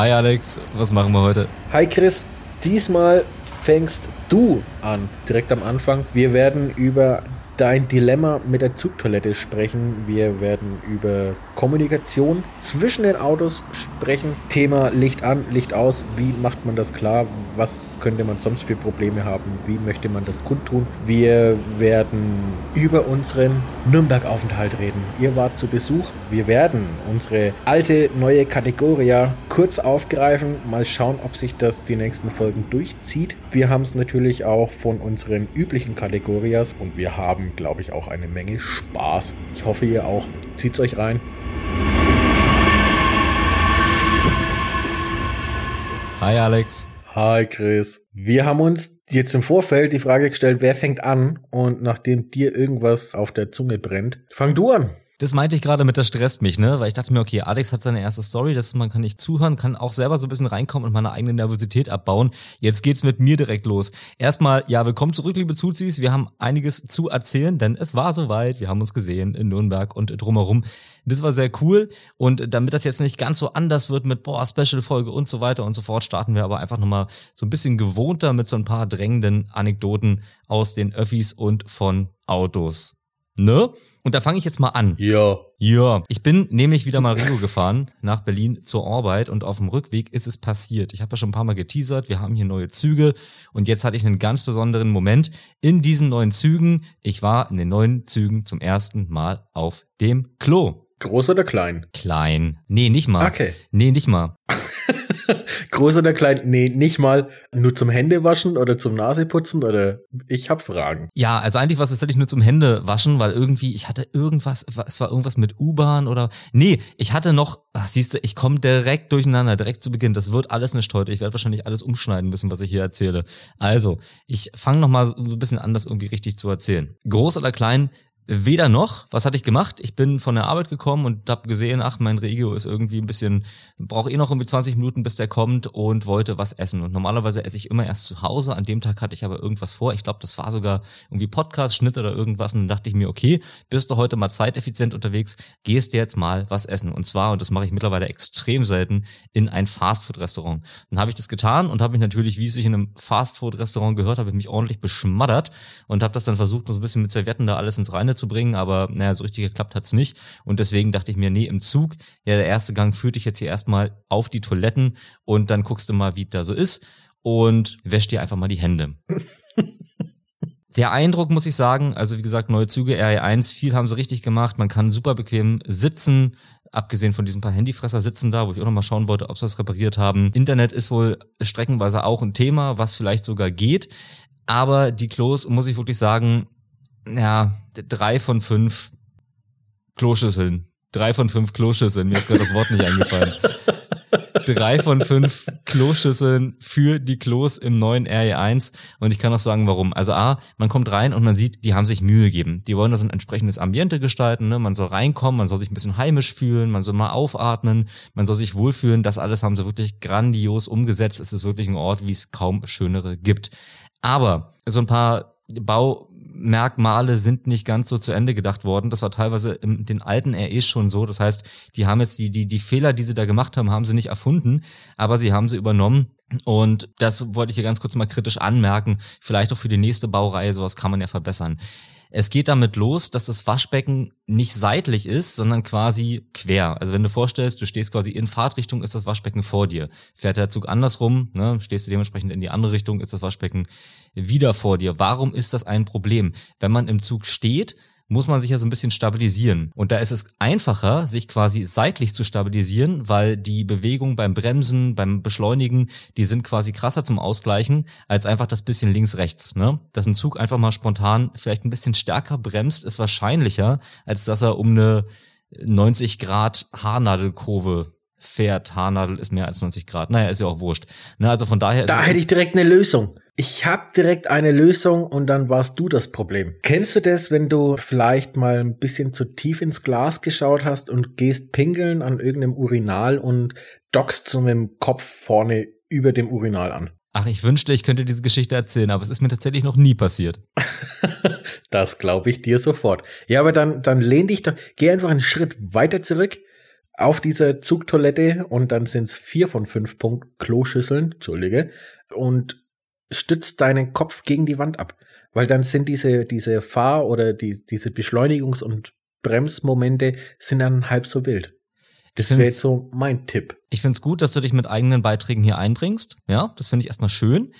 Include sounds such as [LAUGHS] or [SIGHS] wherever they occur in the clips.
Hi Alex, was machen wir heute? Hi Chris, diesmal fängst du an, direkt am Anfang. Wir werden über dein Dilemma mit der Zugtoilette sprechen. Wir werden über Kommunikation zwischen den Autos sprechen. Thema Licht an, Licht aus. Wie macht man das klar? Was könnte man sonst für Probleme haben? Wie möchte man das kundtun? Wir werden über unseren Nürnberg-Aufenthalt reden. Ihr wart zu Besuch. Wir werden unsere alte, neue Kategorie kurz aufgreifen. Mal schauen, ob sich das die nächsten Folgen durchzieht. Wir haben es natürlich auch von unseren üblichen Kategorias und wir haben glaube ich, auch eine Menge Spaß. Ich hoffe, ihr auch. Zieht's euch rein. Hi Alex. Hi Chris. Wir haben uns jetzt im Vorfeld die Frage gestellt, wer fängt an? Und nachdem dir irgendwas auf der Zunge brennt, fang du an. Das meinte ich gerade mit, das stresst mich, ne? Weil ich dachte mir, okay, Alex hat seine erste Story, das man kann nicht zuhören, kann auch selber so ein bisschen reinkommen und meine eigene Nervosität abbauen. Jetzt geht's mit mir direkt los. Erstmal, ja, willkommen zurück, liebe Zuzis. Wir haben einiges zu erzählen, denn es war soweit. Wir haben uns gesehen in Nürnberg und drumherum. Das war sehr cool. Und damit das jetzt nicht ganz so anders wird mit, boah, Special-Folge und so weiter und so fort, starten wir aber einfach nochmal so ein bisschen gewohnter mit so ein paar drängenden Anekdoten aus den Öffis und von Autos. Ne? Und da fange ich jetzt mal an. Ja. Ja. Ich bin nämlich wieder mal Rio gefahren [LAUGHS] nach Berlin zur Arbeit und auf dem Rückweg ist es passiert. Ich habe ja schon ein paar Mal geteasert, wir haben hier neue Züge und jetzt hatte ich einen ganz besonderen Moment in diesen neuen Zügen. Ich war in den neuen Zügen zum ersten Mal auf dem Klo. Groß oder klein? Klein. Nee, nicht mal. Okay. Nee, nicht mal. [LAUGHS] Groß oder klein? Nee, nicht mal nur zum Händewaschen oder zum Naseputzen oder ich hab Fragen. Ja, also eigentlich war es tatsächlich nur zum Händewaschen, weil irgendwie ich hatte irgendwas, es war irgendwas mit U-Bahn oder nee, ich hatte noch, ach, siehst du, ich komme direkt durcheinander, direkt zu Beginn. Das wird alles nicht heute. Ich werde wahrscheinlich alles umschneiden müssen, was ich hier erzähle. Also, ich fange noch mal so ein bisschen an, das irgendwie richtig zu erzählen. Groß oder klein, Weder noch. Was hatte ich gemacht? Ich bin von der Arbeit gekommen und habe gesehen, ach, mein Regio ist irgendwie ein bisschen, brauche eh noch irgendwie 20 Minuten, bis der kommt und wollte was essen. Und normalerweise esse ich immer erst zu Hause. An dem Tag hatte ich aber irgendwas vor. Ich glaube, das war sogar irgendwie Podcast-Schnitt oder irgendwas. Und dann dachte ich mir, okay, bist du heute mal zeiteffizient unterwegs, gehst dir jetzt mal was essen. Und zwar, und das mache ich mittlerweile extrem selten, in ein Fastfood-Restaurant. Dann habe ich das getan und habe mich natürlich, wie es sich in einem Fastfood-Restaurant gehört, habe ich mich ordentlich beschmattert und habe das dann versucht, so ein bisschen mit Servietten da alles ins Reine zu bringen, aber naja, so richtig geklappt hat's nicht. Und deswegen dachte ich mir, nee, im Zug, ja, der erste Gang führt dich jetzt hier erstmal auf die Toiletten und dann guckst du mal, wie da so ist und wäsch dir einfach mal die Hände. [LAUGHS] Der Eindruck, muss ich sagen, also wie gesagt, neue Züge, RE1, viel haben sie richtig gemacht. Man kann super bequem sitzen, abgesehen von diesen paar Handyfresser sitzen da, wo ich auch nochmal schauen wollte, ob sie das repariert haben. Internet ist wohl streckenweise auch ein Thema, was vielleicht sogar geht. Aber die Klos, muss ich wirklich sagen, ja, drei von fünf Kloschüsseln. Drei von fünf Kloschüsseln. Mir ist gerade das Wort nicht eingefallen. drei von fünf Kloschüsseln für die Klos im neuen RE1. Und ich kann auch sagen, warum. Also A, man kommt rein und man sieht, die haben sich Mühe gegeben. Die wollen das ein entsprechendes Ambiente gestalten. Ne? Man soll reinkommen, man soll sich ein bisschen heimisch fühlen, man soll mal aufatmen, man soll sich wohlfühlen. Das alles haben sie wirklich grandios umgesetzt. Es ist wirklich ein Ort, wie es kaum schönere gibt. Aber so ein paar Bau Merkmale sind nicht ganz so zu Ende gedacht worden. Das war teilweise in den alten RE schon so. Das heißt, die haben jetzt die, die, die Fehler, die sie da gemacht haben, haben sie nicht erfunden, aber sie haben sie übernommen. Und das wollte ich hier ganz kurz mal kritisch anmerken. Vielleicht auch für die nächste Baureihe, sowas kann man ja verbessern. Es geht damit los, dass das Waschbecken nicht seitlich ist, sondern quasi quer. Also wenn du vorstellst, du stehst quasi in Fahrtrichtung, ist das Waschbecken vor dir. Fährt der Zug andersrum, ne, stehst du dementsprechend in die andere Richtung, ist das Waschbecken wieder vor dir. Warum ist das ein Problem? Wenn man im Zug steht, muss man sich ja so ein bisschen stabilisieren. Und da ist es einfacher, sich quasi seitlich zu stabilisieren, weil die Bewegung beim Bremsen, beim Beschleunigen, die sind quasi krasser zum Ausgleichen, als einfach das bisschen links-rechts. Ne? Dass ein Zug einfach mal spontan vielleicht ein bisschen stärker bremst, ist wahrscheinlicher, als dass er um eine 90 Grad Haarnadelkurve fährt. Haarnadel ist mehr als 90 Grad. Naja, ist ja auch wurscht. Ne, also von daher ist Da hätte ich direkt eine Lösung. Ich habe direkt eine Lösung und dann warst du das Problem. Kennst du das, wenn du vielleicht mal ein bisschen zu tief ins Glas geschaut hast und gehst pingeln an irgendeinem Urinal und dockst so mit dem Kopf vorne über dem Urinal an? Ach, ich wünschte, ich könnte diese Geschichte erzählen, aber es ist mir tatsächlich noch nie passiert. [LAUGHS] das glaube ich dir sofort. Ja, aber dann, dann lehn dich doch, geh einfach einen Schritt weiter zurück, auf dieser Zugtoilette und dann sind es vier von fünf Punkt Kloschüsseln, Entschuldige, und stützt deinen Kopf gegen die Wand ab. Weil dann sind diese, diese Fahr- oder die, diese Beschleunigungs- und Bremsmomente sind dann halb so wild. Das wäre jetzt so mein Tipp. Ich finde es gut, dass du dich mit eigenen Beiträgen hier einbringst. Ja, das finde ich erstmal schön.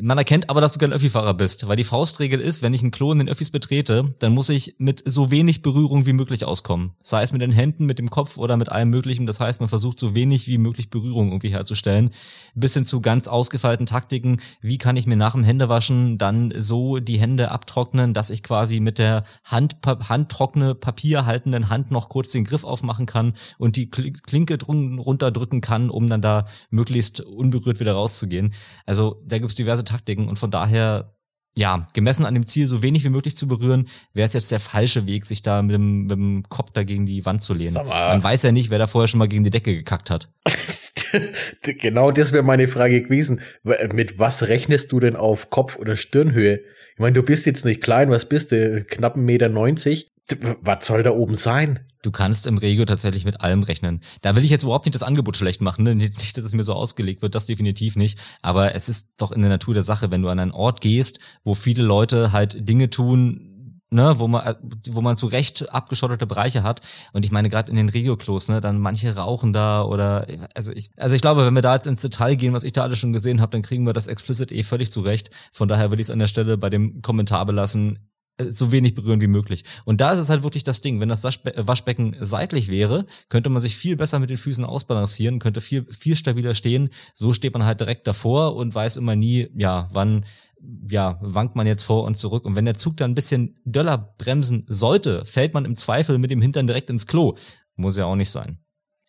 Man erkennt aber, dass du kein Öffifahrer bist, weil die Faustregel ist, wenn ich einen Klo in den Öffis betrete, dann muss ich mit so wenig Berührung wie möglich auskommen. Sei es mit den Händen, mit dem Kopf oder mit allem Möglichen. Das heißt, man versucht so wenig wie möglich Berührung irgendwie herzustellen. Bis hin zu ganz ausgefeilten Taktiken. Wie kann ich mir nach dem Händewaschen dann so die Hände abtrocknen, dass ich quasi mit der Hand, handtrockene, papierhaltenden Hand noch kurz den Griff aufmachen kann und die Klinke runterdrücken kann, um dann da möglichst unberührt wieder rauszugehen. Also da gibt es diverse diverse Taktiken und von daher ja, gemessen an dem Ziel so wenig wie möglich zu berühren, wäre es jetzt der falsche Weg, sich da mit dem, mit dem Kopf da gegen die Wand zu lehnen. Man weiß ja nicht, wer da vorher schon mal gegen die Decke gekackt hat. [LAUGHS] genau das wäre meine Frage gewesen. Mit was rechnest du denn auf Kopf- oder Stirnhöhe? Ich meine, du bist jetzt nicht klein, was bist du? Knapp 1,90 Meter. Was soll da oben sein? Du kannst im Regio tatsächlich mit allem rechnen. Da will ich jetzt überhaupt nicht das Angebot schlecht machen, ne? [LAUGHS] nicht, dass es mir so ausgelegt wird, das definitiv nicht. Aber es ist doch in der Natur der Sache, wenn du an einen Ort gehst, wo viele Leute halt Dinge tun, ne, wo man, wo man zu Recht abgeschottete Bereiche hat. Und ich meine, gerade in den Regio-Klos, ne, dann manche rauchen da oder also ich, also ich glaube, wenn wir da jetzt ins Detail gehen, was ich da alles schon gesehen habe, dann kriegen wir das explicit eh völlig zurecht. Von daher würde ich es an der Stelle bei dem Kommentar belassen so wenig berühren wie möglich. Und da ist es halt wirklich das Ding. Wenn das äh, Waschbecken seitlich wäre, könnte man sich viel besser mit den Füßen ausbalancieren, könnte viel, viel stabiler stehen. So steht man halt direkt davor und weiß immer nie, ja, wann, ja, wankt man jetzt vor und zurück. Und wenn der Zug dann ein bisschen döller bremsen sollte, fällt man im Zweifel mit dem Hintern direkt ins Klo. Muss ja auch nicht sein.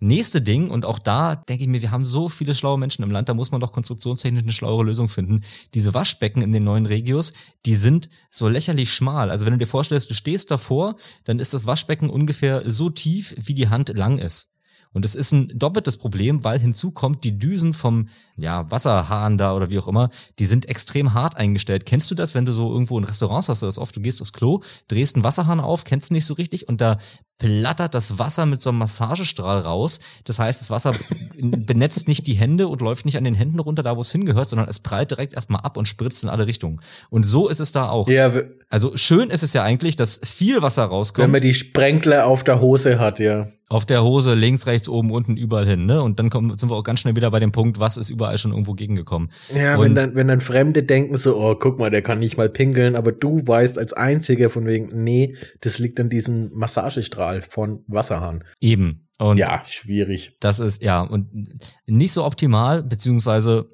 Nächste Ding, und auch da denke ich mir, wir haben so viele schlaue Menschen im Land, da muss man doch konstruktionstechnisch eine schlauere Lösung finden. Diese Waschbecken in den neuen Regios, die sind so lächerlich schmal. Also wenn du dir vorstellst, du stehst davor, dann ist das Waschbecken ungefähr so tief, wie die Hand lang ist. Und es ist ein doppeltes Problem, weil hinzu kommt, die Düsen vom ja, Wasserhahn da oder wie auch immer, die sind extrem hart eingestellt. Kennst du das, wenn du so irgendwo in Restaurants hast, das oft, du gehst aufs Klo, drehst einen Wasserhahn auf, kennst du nicht so richtig und da plattert das Wasser mit so einem Massagestrahl raus. Das heißt, das Wasser benetzt nicht die Hände und läuft nicht an den Händen runter, da wo es hingehört, sondern es prallt direkt erstmal ab und spritzt in alle Richtungen. Und so ist es da auch. Ja, also schön ist es ja eigentlich, dass viel Wasser rauskommt. Wenn man die Sprenkler auf der Hose hat, ja. Auf der Hose, links, rechts, oben, unten, überall hin, ne? Und dann kommen, sind wir auch ganz schnell wieder bei dem Punkt, was ist überall schon irgendwo gegengekommen. Ja, und wenn dann, wenn dann Fremde denken so, oh, guck mal, der kann nicht mal pinkeln, aber du weißt als Einziger von wegen, nee, das liegt an diesem Massagestrahl von Wasserhahn. Eben. Und ja, schwierig. Das ist, ja, und nicht so optimal, beziehungsweise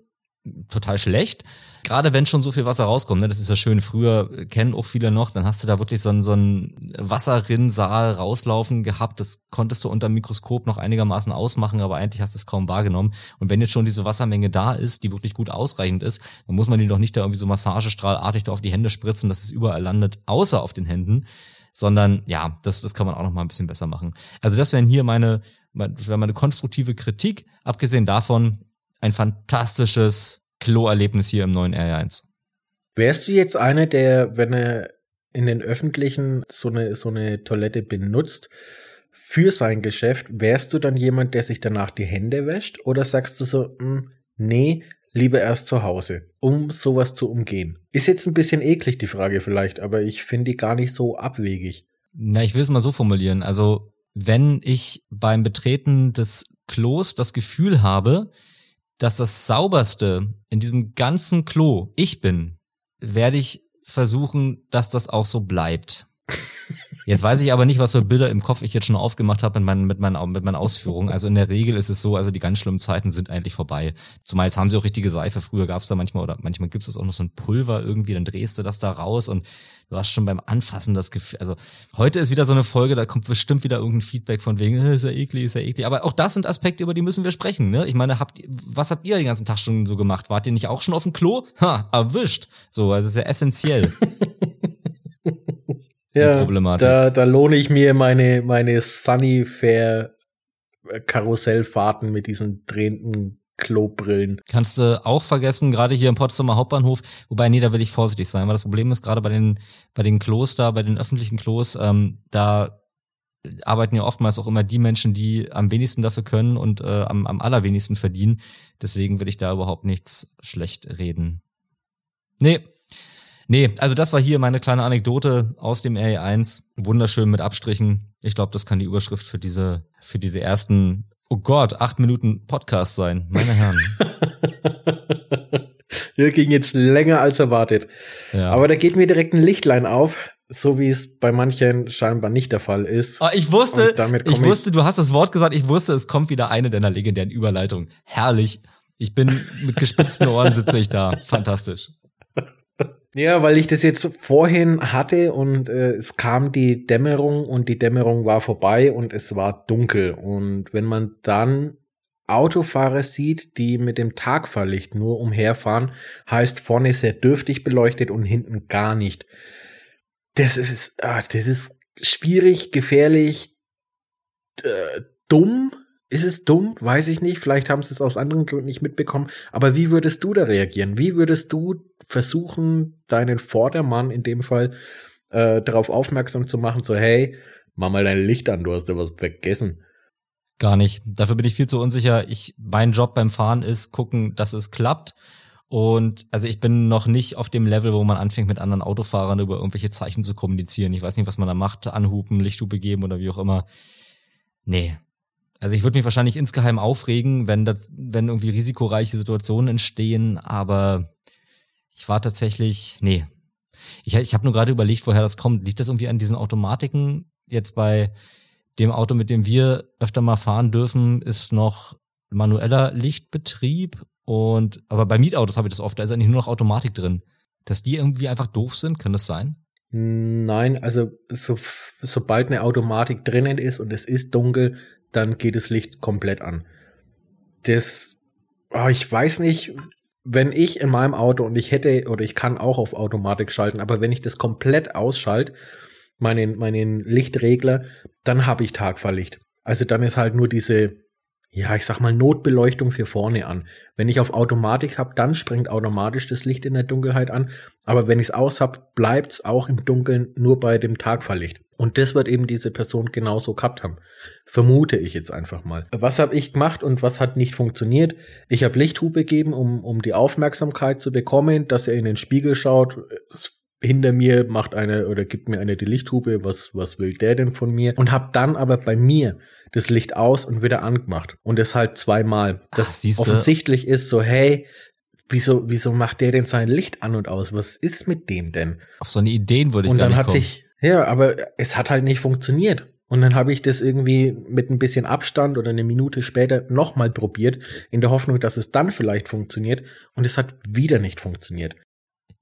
total schlecht. Gerade wenn schon so viel Wasser rauskommt, ne, das ist ja schön. Früher kennen auch viele noch, dann hast du da wirklich so einen, so einen Wasserrinnsaal rauslaufen gehabt. Das konntest du unter dem Mikroskop noch einigermaßen ausmachen, aber eigentlich hast du es kaum wahrgenommen. Und wenn jetzt schon diese Wassermenge da ist, die wirklich gut ausreichend ist, dann muss man die doch nicht da irgendwie so massagestrahlartig da auf die Hände spritzen, dass es überall landet, außer auf den Händen. Sondern ja, das, das kann man auch noch mal ein bisschen besser machen. Also das wären hier meine, meine, meine konstruktive Kritik. Abgesehen davon, ein fantastisches Klo-Erlebnis hier im neuen R1. Wärst du jetzt einer, der, wenn er in den öffentlichen so eine, so eine Toilette benutzt, für sein Geschäft, wärst du dann jemand, der sich danach die Hände wäscht? Oder sagst du so, mh, hm, nee, lieber erst zu Hause, um sowas zu umgehen? Ist jetzt ein bisschen eklig die Frage vielleicht, aber ich finde die gar nicht so abwegig. Na, ich will es mal so formulieren. Also, wenn ich beim Betreten des Klos das Gefühl habe, dass das sauberste in diesem ganzen Klo ich bin, werde ich versuchen, dass das auch so bleibt. Jetzt weiß ich aber nicht, was für Bilder im Kopf ich jetzt schon aufgemacht habe mit meinen, mit meinen, mit meinen Ausführungen. Also in der Regel ist es so, also die ganz schlimmen Zeiten sind eigentlich vorbei. Zumal jetzt haben sie auch richtige Seife. Früher gab es da manchmal oder manchmal gibt es auch noch so ein Pulver irgendwie, dann drehst du das da raus und du hast schon beim Anfassen das Gefühl. Also heute ist wieder so eine Folge, da kommt bestimmt wieder irgendein Feedback von wegen, äh, ist ja eklig, ist ja eklig. Aber auch das sind Aspekte, über die müssen wir sprechen. Ne? Ich meine, habt, was habt ihr den ganzen Tag schon so gemacht? Wart ihr nicht auch schon auf dem Klo? Ha, erwischt. So, also ist ja essentiell. [LAUGHS] ja, Problematik. Da, da lohne ich mir meine, meine Sunny Fair Karussellfahrten mit diesen drehenden Klobrillen. Kannst du auch vergessen, gerade hier im Potsdamer Hauptbahnhof, wobei, nee, da will ich vorsichtig sein, weil das Problem ist, gerade bei den, bei den Klos da, bei den öffentlichen Klos, ähm, da arbeiten ja oftmals auch immer die Menschen, die am wenigsten dafür können und äh, am, am allerwenigsten verdienen. Deswegen will ich da überhaupt nichts schlecht reden. Nee. Nee, also das war hier meine kleine Anekdote aus dem RE1. Wunderschön mit Abstrichen. Ich glaube, das kann die Überschrift für diese, für diese ersten, oh Gott, acht Minuten Podcast sein. Meine Herren. [LAUGHS] Der ging jetzt länger als erwartet. Ja. Aber da geht mir direkt ein Lichtlein auf, so wie es bei manchen scheinbar nicht der Fall ist. Oh, ich wusste, ich wusste, du hast das Wort gesagt, ich wusste, es kommt wieder eine deiner legendären Überleitungen. Herrlich. Ich bin mit gespitzten Ohren sitze ich da. Fantastisch. Ja, weil ich das jetzt vorhin hatte und äh, es kam die Dämmerung und die Dämmerung war vorbei und es war dunkel. Und wenn man dann Autofahrer sieht, die mit dem Tagfahrlicht nur umherfahren, heißt vorne sehr dürftig beleuchtet und hinten gar nicht. Das ist, ah, das ist schwierig, gefährlich, äh, dumm. Ist es dumm? Weiß ich nicht. Vielleicht haben sie es aus anderen Gründen nicht mitbekommen. Aber wie würdest du da reagieren? Wie würdest du versuchen, deinen Vordermann in dem Fall äh, darauf aufmerksam zu machen, so hey, mach mal dein Licht an, du hast ja was vergessen. Gar nicht. Dafür bin ich viel zu unsicher. Ich, mein Job beim Fahren ist gucken, dass es klappt. Und also ich bin noch nicht auf dem Level, wo man anfängt, mit anderen Autofahrern über irgendwelche Zeichen zu kommunizieren. Ich weiß nicht, was man da macht, anhupen, Lichthupe geben oder wie auch immer. Nee. Also ich würde mich wahrscheinlich insgeheim aufregen, wenn das, wenn irgendwie risikoreiche Situationen entstehen, aber ich war tatsächlich, nee. Ich, ich habe nur gerade überlegt, woher das kommt. Liegt das irgendwie an diesen Automatiken? Jetzt bei dem Auto, mit dem wir öfter mal fahren dürfen, ist noch manueller Lichtbetrieb und aber bei Mietautos habe ich das oft, da ist eigentlich nur noch Automatik drin. Dass die irgendwie einfach doof sind, kann das sein? Nein, also so, sobald eine Automatik drinnen ist und es ist dunkel, dann geht das Licht komplett an. Das, oh, ich weiß nicht, wenn ich in meinem Auto und ich hätte oder ich kann auch auf Automatik schalten, aber wenn ich das komplett ausschalte, meinen, meinen Lichtregler, dann habe ich Tagfahrlicht. Also dann ist halt nur diese, ja, ich sag mal, Notbeleuchtung für vorne an. Wenn ich auf Automatik habe, dann springt automatisch das Licht in der Dunkelheit an. Aber wenn ich es aus hab, bleibt's auch im Dunkeln nur bei dem Tagfahrlicht. Und das wird eben diese Person genauso gehabt haben. Vermute ich jetzt einfach mal. Was habe ich gemacht und was hat nicht funktioniert? Ich habe Lichthupe gegeben, um, um die Aufmerksamkeit zu bekommen, dass er in den Spiegel schaut. Hinter mir macht eine oder gibt mir eine die Lichthupe, was, was will der denn von mir? Und habe dann aber bei mir das Licht aus und wieder angemacht. Und das halt zweimal. Das Ach, offensichtlich ist so, hey, wieso, wieso macht der denn sein Licht an und aus? Was ist mit dem denn? Auf so eine Ideen würde ich und gar nicht Und dann hat sich, ja, aber es hat halt nicht funktioniert. Und dann habe ich das irgendwie mit ein bisschen Abstand oder eine Minute später nochmal probiert, in der Hoffnung, dass es dann vielleicht funktioniert. Und es hat wieder nicht funktioniert.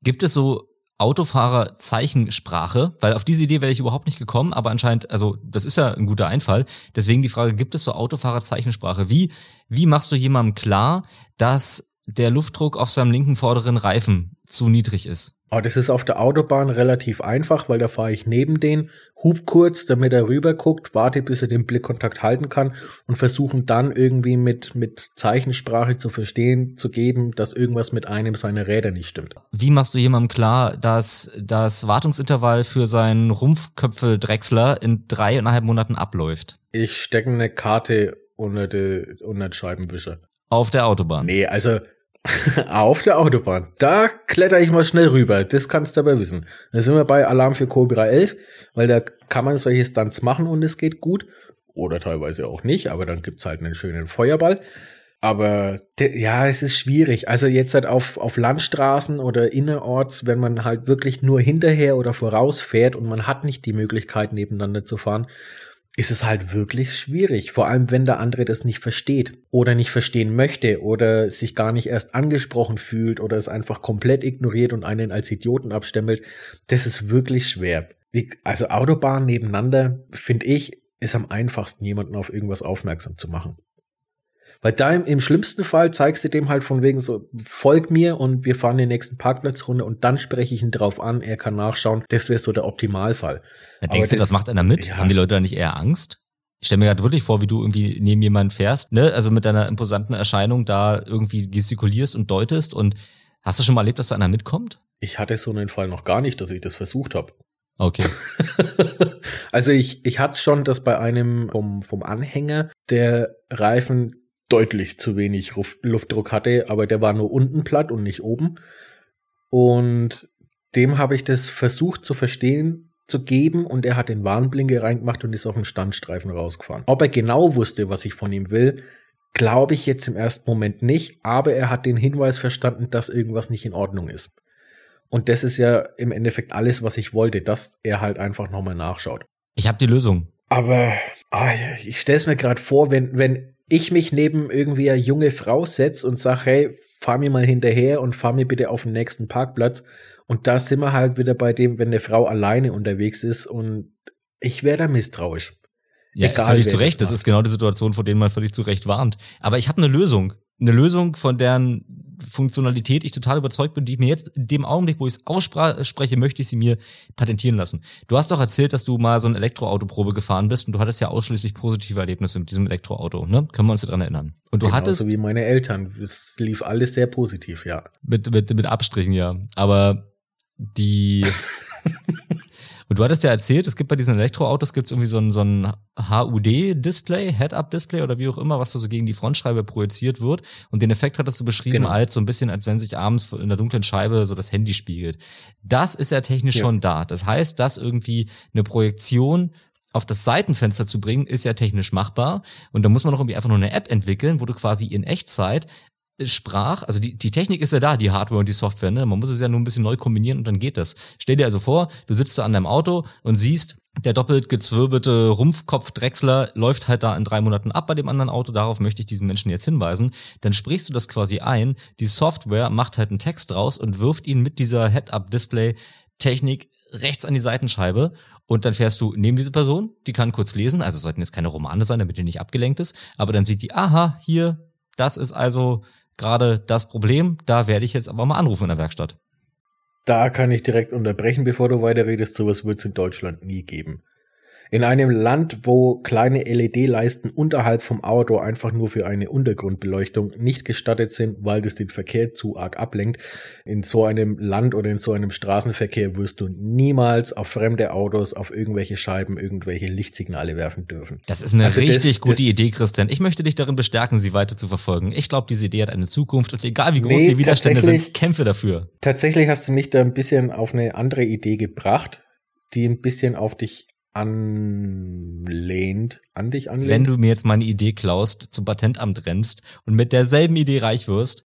Gibt es so Autofahrer-Zeichensprache, weil auf diese Idee wäre ich überhaupt nicht gekommen, aber anscheinend, also das ist ja ein guter Einfall. Deswegen die Frage, gibt es so Autofahrer-Zeichensprache? Wie, wie machst du jemandem klar, dass der Luftdruck auf seinem linken vorderen Reifen zu niedrig ist? Aber das ist auf der Autobahn relativ einfach, weil da fahre ich neben den, hub kurz, damit er rüber guckt, warte, bis er den Blickkontakt halten kann und versuchen dann irgendwie mit, mit Zeichensprache zu verstehen, zu geben, dass irgendwas mit einem seiner Räder nicht stimmt. Wie machst du jemandem klar, dass das Wartungsintervall für seinen Rumpfköpfeldrechsler in dreieinhalb Monaten abläuft? Ich stecke eine Karte unter, die, unter den Scheibenwischer. Auf der Autobahn? Nee, also [LAUGHS] Auf der Autobahn. Da kletter ich mal schnell rüber. Das kannst du aber wissen. Da sind wir bei Alarm für Cobra 11, weil da kann man solche Stunts machen und es geht gut. Oder teilweise auch nicht, aber dann gibt's halt einen schönen Feuerball. Aber ja, es ist schwierig. Also jetzt halt auf, auf Landstraßen oder innerorts, wenn man halt wirklich nur hinterher oder voraus fährt und man hat nicht die Möglichkeit nebeneinander zu fahren, ist es halt wirklich schwierig, vor allem wenn der andere das nicht versteht oder nicht verstehen möchte oder sich gar nicht erst angesprochen fühlt oder es einfach komplett ignoriert und einen als Idioten abstempelt. Das ist wirklich schwer. Also Autobahn nebeneinander, finde ich, ist am einfachsten, jemanden auf irgendwas aufmerksam zu machen. Weil da im, im, schlimmsten Fall zeigst du dem halt von wegen so, folg mir und wir fahren den nächsten Parkplatz runter und dann spreche ich ihn drauf an, er kann nachschauen. Das wäre so der Optimalfall. Ja, denkst Aber du, das macht einer mit? Ja. Haben die Leute da nicht eher Angst? Ich stelle mir gerade wirklich vor, wie du irgendwie neben jemanden fährst, ne? Also mit deiner imposanten Erscheinung da irgendwie gestikulierst und deutest und hast du schon mal erlebt, dass da einer mitkommt? Ich hatte so einen Fall noch gar nicht, dass ich das versucht habe. Okay. [LAUGHS] also ich, ich hatte schon, dass bei einem vom, vom Anhänger der Reifen deutlich zu wenig Luftdruck hatte, aber der war nur unten platt und nicht oben. Und dem habe ich das versucht zu verstehen, zu geben und er hat den Warnblinker reingemacht und ist auf den Standstreifen rausgefahren. Ob er genau wusste, was ich von ihm will, glaube ich jetzt im ersten Moment nicht, aber er hat den Hinweis verstanden, dass irgendwas nicht in Ordnung ist. Und das ist ja im Endeffekt alles, was ich wollte, dass er halt einfach nochmal nachschaut. Ich habe die Lösung. Aber oh, ich stelle es mir gerade vor, wenn, wenn ich mich neben irgendwie eine junge Frau setze und sage, hey, fahr mir mal hinterher und fahr mir bitte auf den nächsten Parkplatz. Und da sind wir halt wieder bei dem, wenn eine Frau alleine unterwegs ist und ich wäre da misstrauisch. Ja, Egal, völlig zu Recht. Das, ist genau die Situation, vor denen man völlig zu Recht warnt. Aber ich habe eine Lösung. Eine Lösung, von deren Funktionalität ich total überzeugt bin, die ich mir jetzt in dem Augenblick, wo ich es ausspreche, möchte ich sie mir patentieren lassen. Du hast doch erzählt, dass du mal so eine Elektroautoprobe gefahren bist und du hattest ja ausschließlich positive Erlebnisse mit diesem Elektroauto, ne? Können wir uns daran erinnern? Und du Genauso hattest. wie meine Eltern. Es lief alles sehr positiv, ja. Mit, mit, mit Abstrichen, ja. Aber die [LAUGHS] Und du hattest ja erzählt, es gibt bei diesen Elektroautos gibt's irgendwie so ein, so ein HUD-Display, Head-Up-Display oder wie auch immer, was da so gegen die Frontscheibe projiziert wird. Und den Effekt hattest du beschrieben genau. als so ein bisschen, als wenn sich abends in der dunklen Scheibe so das Handy spiegelt. Das ist ja technisch ja. schon da. Das heißt, dass irgendwie eine Projektion auf das Seitenfenster zu bringen, ist ja technisch machbar. Und da muss man noch irgendwie einfach nur eine App entwickeln, wo du quasi in Echtzeit sprach, also die, die Technik ist ja da, die Hardware und die Software, ne? Man muss es ja nur ein bisschen neu kombinieren und dann geht das. Stell dir also vor, du sitzt da an deinem Auto und siehst, der doppelt gezwirbelte Rumpfkopfdrechsler läuft halt da in drei Monaten ab bei dem anderen Auto, darauf möchte ich diesen Menschen jetzt hinweisen. Dann sprichst du das quasi ein, die Software macht halt einen Text draus und wirft ihn mit dieser Head-Up-Display-Technik rechts an die Seitenscheibe und dann fährst du neben diese Person, die kann kurz lesen, also sollten jetzt keine Romane sein, damit die nicht abgelenkt ist, aber dann sieht die, aha, hier, das ist also gerade das Problem. Da werde ich jetzt aber mal anrufen in der Werkstatt. Da kann ich direkt unterbrechen, bevor du weiterredest. Sowas wird es in Deutschland nie geben. In einem Land, wo kleine LED-Leisten unterhalb vom Auto einfach nur für eine Untergrundbeleuchtung nicht gestattet sind, weil das den Verkehr zu arg ablenkt, in so einem Land oder in so einem Straßenverkehr wirst du niemals auf fremde Autos, auf irgendwelche Scheiben, irgendwelche Lichtsignale werfen dürfen. Das ist eine also richtig das, gute das, Idee, Christian. Ich möchte dich darin bestärken, sie weiter zu verfolgen. Ich glaube, diese Idee hat eine Zukunft und egal wie groß nee, die Widerstände sind, kämpfe dafür. Tatsächlich hast du mich da ein bisschen auf eine andere Idee gebracht, die ein bisschen auf dich anlehnt, an dich anlehnt. Wenn du mir jetzt meine Idee klaust, zum Patentamt rennst und mit derselben Idee reich wirst,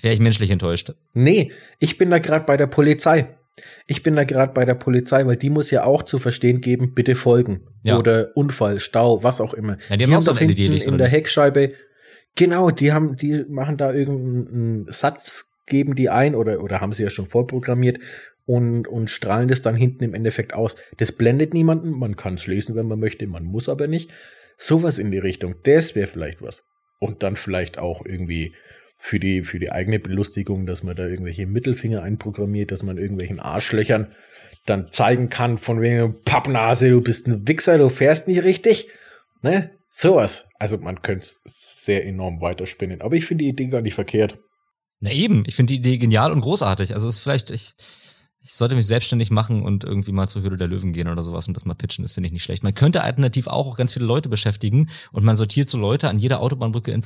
wäre ich menschlich enttäuscht. Nee, ich bin da gerade bei der Polizei. Ich bin da gerade bei der Polizei, weil die muss ja auch zu verstehen geben, bitte folgen. Ja. Oder Unfall, Stau, was auch immer. Ja, die, die haben, doch hinten in der Heckscheibe. Genau, die haben, die machen da irgendeinen Satz, geben die ein oder, oder haben sie ja schon vorprogrammiert und, und strahlen das dann hinten im Endeffekt aus. Das blendet niemanden, man kann es lesen, wenn man möchte, man muss aber nicht. Sowas in die Richtung, das wäre vielleicht was. Und dann vielleicht auch irgendwie für die, für die eigene Belustigung, dass man da irgendwelche Mittelfinger einprogrammiert, dass man irgendwelchen Arschlöchern dann zeigen kann, von wegen Pappnase, du bist ein Wichser, du fährst nicht richtig. Ne? Sowas. Also man könnte es sehr enorm weiterspinnen. Aber ich finde die Idee gar nicht verkehrt. Na eben, ich finde die Idee genial und großartig. Also es ist vielleicht, ich, ich sollte mich selbstständig machen und irgendwie mal zur Höhle der Löwen gehen oder sowas und das mal pitchen, das finde ich nicht schlecht. Man könnte alternativ auch, ganz viele Leute beschäftigen und man sortiert so Leute an jeder Autobahnbrücke in,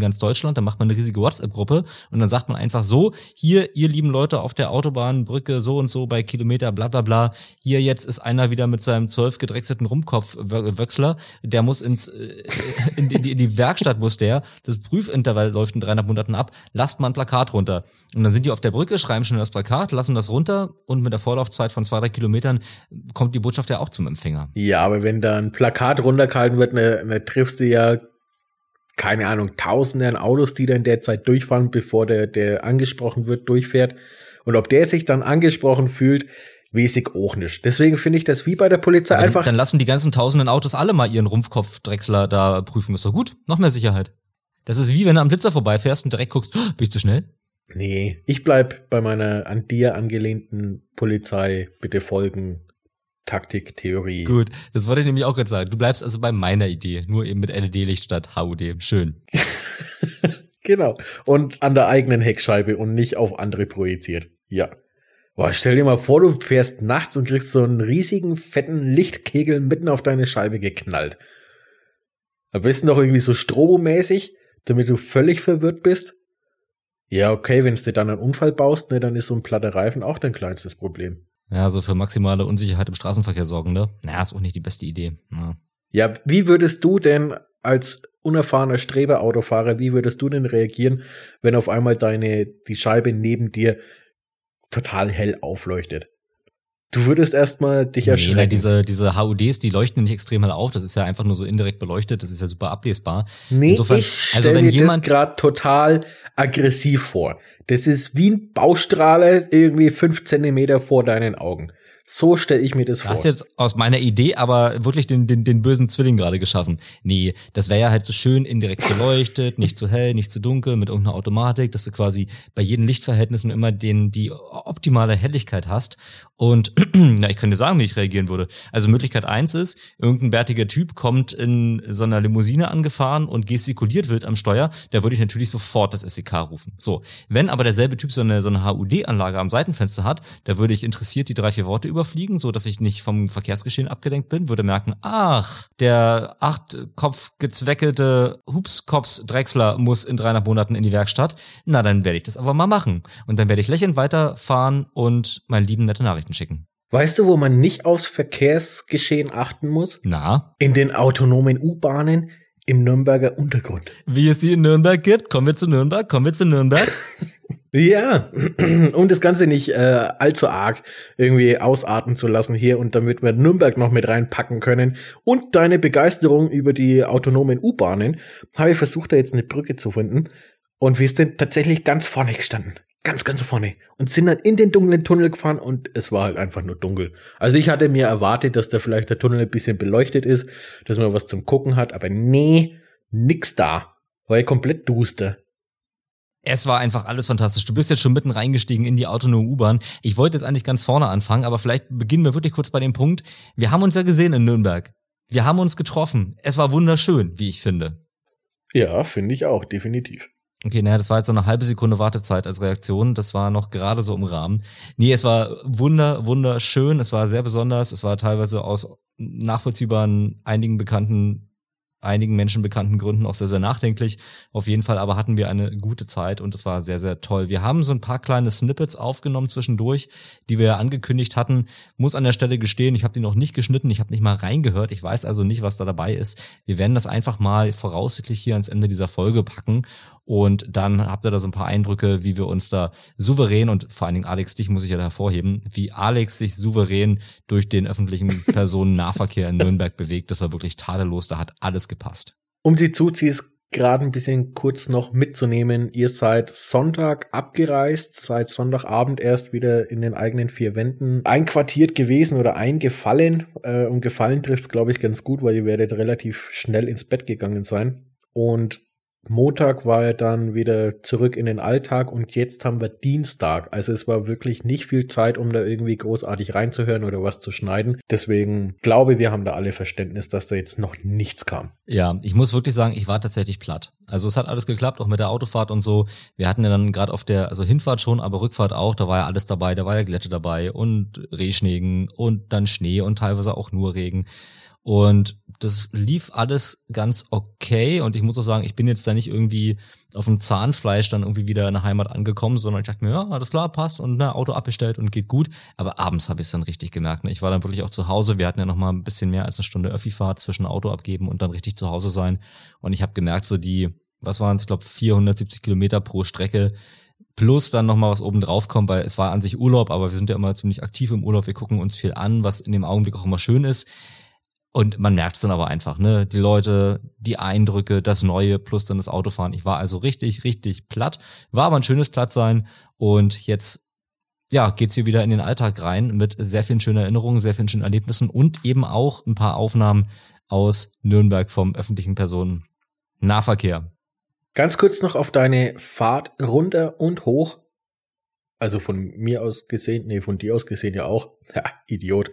ganz Deutschland, dann macht man eine riesige WhatsApp-Gruppe und dann sagt man einfach so, hier, ihr lieben Leute auf der Autobahnbrücke so und so bei Kilometer bla bla bla, hier jetzt ist einer wieder mit seinem zwölf gedrechselten Rumkopfwechsler, der muss ins, äh, [LAUGHS] in, die, in die Werkstatt muss der, das Prüfintervall läuft in dreieinhalb Monaten ab, lasst mal ein Plakat runter. Und dann sind die auf der Brücke, schreiben schon das Plakat, lassen das runter und mit der Vorlaufzeit von zwei, drei Kilometern kommt die Botschaft ja auch zum Empfänger. Ja, aber wenn da ein Plakat runtergehalten wird, ne, ne triffst du ja keine Ahnung, tausende an Autos, die da in der Zeit durchfahren, bevor der, der angesprochen wird, durchfährt. Und ob der sich dann angesprochen fühlt, weiß ich auch nicht. Deswegen finde ich das wie bei der Polizei Aber einfach. Dann lassen die ganzen tausenden Autos alle mal ihren Rumpfkopfdrechsler da prüfen. Ist doch gut. Noch mehr Sicherheit. Das ist wie wenn du am Blitzer vorbeifährst und direkt guckst, oh, bin ich zu schnell? Nee, ich bleib bei meiner an dir angelehnten Polizei, bitte folgen, Taktik, Theorie. Gut, das wollte ich nämlich auch gerade sagen. Du bleibst also bei meiner Idee, nur eben mit LED-Licht statt HUD. Schön. [LAUGHS] genau. Und an der eigenen Heckscheibe und nicht auf andere projiziert. Ja. Boah, stell dir mal vor, du fährst nachts und kriegst so einen riesigen, fetten Lichtkegel mitten auf deine Scheibe geknallt. Am besten doch irgendwie so strobomäßig, damit du völlig verwirrt bist. Ja, okay, wenn du dann einen Unfall baust, ne, dann ist so ein platter Reifen auch dein kleinstes Problem. Ja, so für maximale Unsicherheit im Straßenverkehr sorgen, ne? Naja, ist auch nicht die beste Idee. Ja. ja, wie würdest du denn als unerfahrener Streber-Autofahrer, wie würdest du denn reagieren, wenn auf einmal deine, die Scheibe neben dir total hell aufleuchtet? Du würdest erstmal dich erschrecken. Nee, diese, diese HUDs, die leuchten nicht extrem hell auf. Das ist ja einfach nur so indirekt beleuchtet. Das ist ja super ablesbar. Nee, Insofern, ich stell also wenn mir jemand das gerade total aggressiv vor. Das ist wie ein Baustrahler irgendwie fünf Zentimeter vor deinen Augen. So stelle ich mir das vor. Du hast jetzt aus meiner Idee aber wirklich den, den, den bösen Zwilling gerade geschaffen. Nee, das wäre ja halt so schön indirekt beleuchtet, [LAUGHS] nicht zu hell, nicht zu dunkel, mit irgendeiner Automatik, dass du quasi bei jeden Lichtverhältnissen immer den, die optimale Helligkeit hast. Und [CLEARS THROAT] na, ich dir sagen, wie ich reagieren würde. Also Möglichkeit eins ist, irgendein bärtiger Typ kommt in so einer Limousine angefahren und gestikuliert wird am Steuer, da würde ich natürlich sofort das SEK rufen. So, wenn aber derselbe Typ so eine, so eine HUD-Anlage am Seitenfenster hat, da würde ich interessiert die drei, vier Worte überfliegen, so dass ich nicht vom Verkehrsgeschehen abgelenkt bin, würde merken, ach, der acht Kopf gezweckelte Hupskops-Drechsler muss in dreieinhalb Monaten in die Werkstatt. Na, dann werde ich das aber mal machen. Und dann werde ich lächelnd weiterfahren und meinen lieben nette Nachrichten schicken. Weißt du, wo man nicht aufs Verkehrsgeschehen achten muss? Na? In den autonomen U-Bahnen im Nürnberger Untergrund. Wie es die in Nürnberg gibt? Kommen wir zu Nürnberg? Kommen wir zu Nürnberg? [LAUGHS] Ja, [CLEARS THROAT] um das Ganze nicht äh, allzu arg irgendwie ausarten zu lassen hier und damit wir Nürnberg noch mit reinpacken können und deine Begeisterung über die autonomen U-Bahnen, habe ich versucht, da jetzt eine Brücke zu finden und wir sind tatsächlich ganz vorne gestanden. Ganz, ganz vorne. Und sind dann in den dunklen Tunnel gefahren und es war halt einfach nur dunkel. Also ich hatte mir erwartet, dass da vielleicht der Tunnel ein bisschen beleuchtet ist, dass man was zum Gucken hat, aber nee, nix da. War ja komplett duster. Es war einfach alles fantastisch. Du bist jetzt schon mitten reingestiegen in die autonome U-Bahn. Ich wollte jetzt eigentlich ganz vorne anfangen, aber vielleicht beginnen wir wirklich kurz bei dem Punkt. Wir haben uns ja gesehen in Nürnberg. Wir haben uns getroffen. Es war wunderschön, wie ich finde. Ja, finde ich auch, definitiv. Okay, naja, das war jetzt so eine halbe Sekunde Wartezeit als Reaktion. Das war noch gerade so im Rahmen. Nee, es war wunder, wunderschön. Es war sehr besonders. Es war teilweise aus nachvollziehbaren, einigen bekannten einigen Menschen bekannten Gründen auch sehr, sehr nachdenklich. Auf jeden Fall aber hatten wir eine gute Zeit und es war sehr, sehr toll. Wir haben so ein paar kleine Snippets aufgenommen zwischendurch, die wir angekündigt hatten. Muss an der Stelle gestehen, ich habe die noch nicht geschnitten, ich habe nicht mal reingehört. Ich weiß also nicht, was da dabei ist. Wir werden das einfach mal voraussichtlich hier ans Ende dieser Folge packen und dann habt ihr da so ein paar Eindrücke, wie wir uns da souverän und vor allen Dingen Alex, dich muss ich ja da hervorheben, wie Alex sich souverän durch den öffentlichen [LAUGHS] Personennahverkehr in Nürnberg bewegt. Das war wirklich tadellos, da hat alles gepasst. Um die Zuzis gerade ein bisschen kurz noch mitzunehmen. Ihr seid Sonntag abgereist, seid Sonntagabend erst wieder in den eigenen vier Wänden einquartiert gewesen oder eingefallen. Äh, und gefallen trifft's, glaube ich, ganz gut, weil ihr werdet relativ schnell ins Bett gegangen sein. Und Montag war er dann wieder zurück in den Alltag und jetzt haben wir Dienstag. Also es war wirklich nicht viel Zeit, um da irgendwie großartig reinzuhören oder was zu schneiden. Deswegen glaube, wir haben da alle Verständnis, dass da jetzt noch nichts kam. Ja, ich muss wirklich sagen, ich war tatsächlich platt. Also es hat alles geklappt, auch mit der Autofahrt und so. Wir hatten ja dann gerade auf der, also Hinfahrt schon, aber Rückfahrt auch, da war ja alles dabei, da war ja Glätte dabei und Rehschnegen und dann Schnee und teilweise auch nur Regen. Und das lief alles ganz okay. Und ich muss auch sagen, ich bin jetzt da nicht irgendwie auf dem Zahnfleisch dann irgendwie wieder in der Heimat angekommen, sondern ich dachte mir, ja, alles klar, passt und ne, Auto abbestellt und geht gut. Aber abends habe ich es dann richtig gemerkt. Ne? Ich war dann wirklich auch zu Hause. Wir hatten ja noch mal ein bisschen mehr als eine Stunde Öffifahrt zwischen Auto abgeben und dann richtig zu Hause sein. Und ich habe gemerkt, so die, was waren es, ich glaube 470 Kilometer pro Strecke, plus dann nochmal was oben drauf kommt, weil es war an sich Urlaub, aber wir sind ja immer ziemlich aktiv im Urlaub, wir gucken uns viel an, was in dem Augenblick auch immer schön ist. Und man merkt es dann aber einfach, ne? Die Leute, die Eindrücke, das Neue plus dann das Autofahren. Ich war also richtig, richtig platt. War aber ein schönes Plattsein. Und jetzt, ja, geht's hier wieder in den Alltag rein mit sehr vielen schönen Erinnerungen, sehr vielen schönen Erlebnissen und eben auch ein paar Aufnahmen aus Nürnberg vom öffentlichen Personennahverkehr. Ganz kurz noch auf deine Fahrt runter und hoch. Also von mir aus gesehen, nee, von dir aus gesehen ja auch. [LAUGHS] Ja, Idiot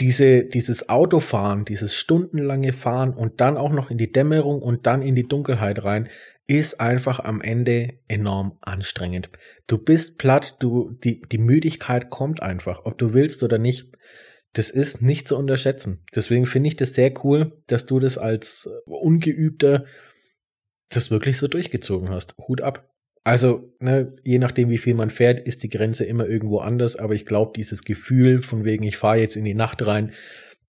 diese, dieses Autofahren, dieses stundenlange Fahren und dann auch noch in die Dämmerung und dann in die Dunkelheit rein, ist einfach am Ende enorm anstrengend. Du bist platt, du, die, die Müdigkeit kommt einfach, ob du willst oder nicht. Das ist nicht zu unterschätzen. Deswegen finde ich das sehr cool, dass du das als Ungeübter das wirklich so durchgezogen hast. Hut ab. Also, ne, je nachdem, wie viel man fährt, ist die Grenze immer irgendwo anders, aber ich glaube, dieses Gefühl von wegen, ich fahre jetzt in die Nacht rein,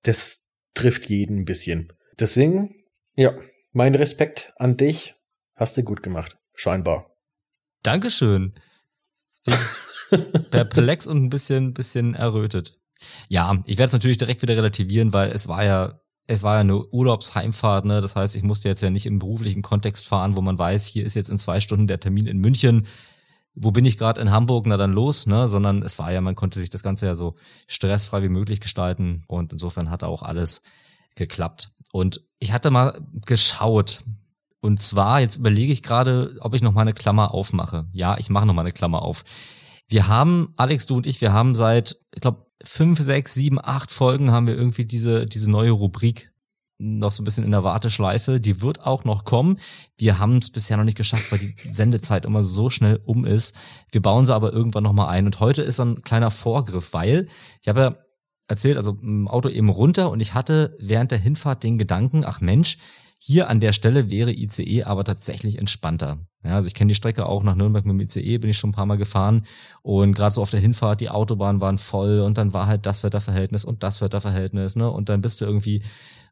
das trifft jeden ein bisschen. Deswegen, ja, mein Respekt an dich. Hast du gut gemacht. Scheinbar. Dankeschön. [LAUGHS] Perplex und ein bisschen, bisschen errötet. Ja, ich werde es natürlich direkt wieder relativieren, weil es war ja es war ja eine Urlaubsheimfahrt, ne? Das heißt, ich musste jetzt ja nicht im beruflichen Kontext fahren, wo man weiß, hier ist jetzt in zwei Stunden der Termin in München. Wo bin ich gerade in Hamburg? Na dann los, ne? Sondern es war ja, man konnte sich das Ganze ja so stressfrei wie möglich gestalten und insofern hat auch alles geklappt. Und ich hatte mal geschaut. Und zwar, jetzt überlege ich gerade, ob ich noch mal eine Klammer aufmache. Ja, ich mache noch mal eine Klammer auf. Wir haben, Alex, du und ich, wir haben seit, ich glaube, fünf, sechs, sieben, acht Folgen haben wir irgendwie diese, diese neue Rubrik noch so ein bisschen in der Warteschleife. Die wird auch noch kommen. Wir haben es bisher noch nicht geschafft, weil die Sendezeit immer so schnell um ist. Wir bauen sie aber irgendwann nochmal ein. Und heute ist ein kleiner Vorgriff, weil ich habe ja erzählt, also im Auto eben runter und ich hatte während der Hinfahrt den Gedanken, ach Mensch, hier an der Stelle wäre ICE aber tatsächlich entspannter. Ja, also ich kenne die Strecke auch nach Nürnberg mit dem ICE, bin ich schon ein paar Mal gefahren und gerade so auf der Hinfahrt, die Autobahnen waren voll und dann war halt das Wetterverhältnis und das Wetterverhältnis, ne? Und dann bist du irgendwie,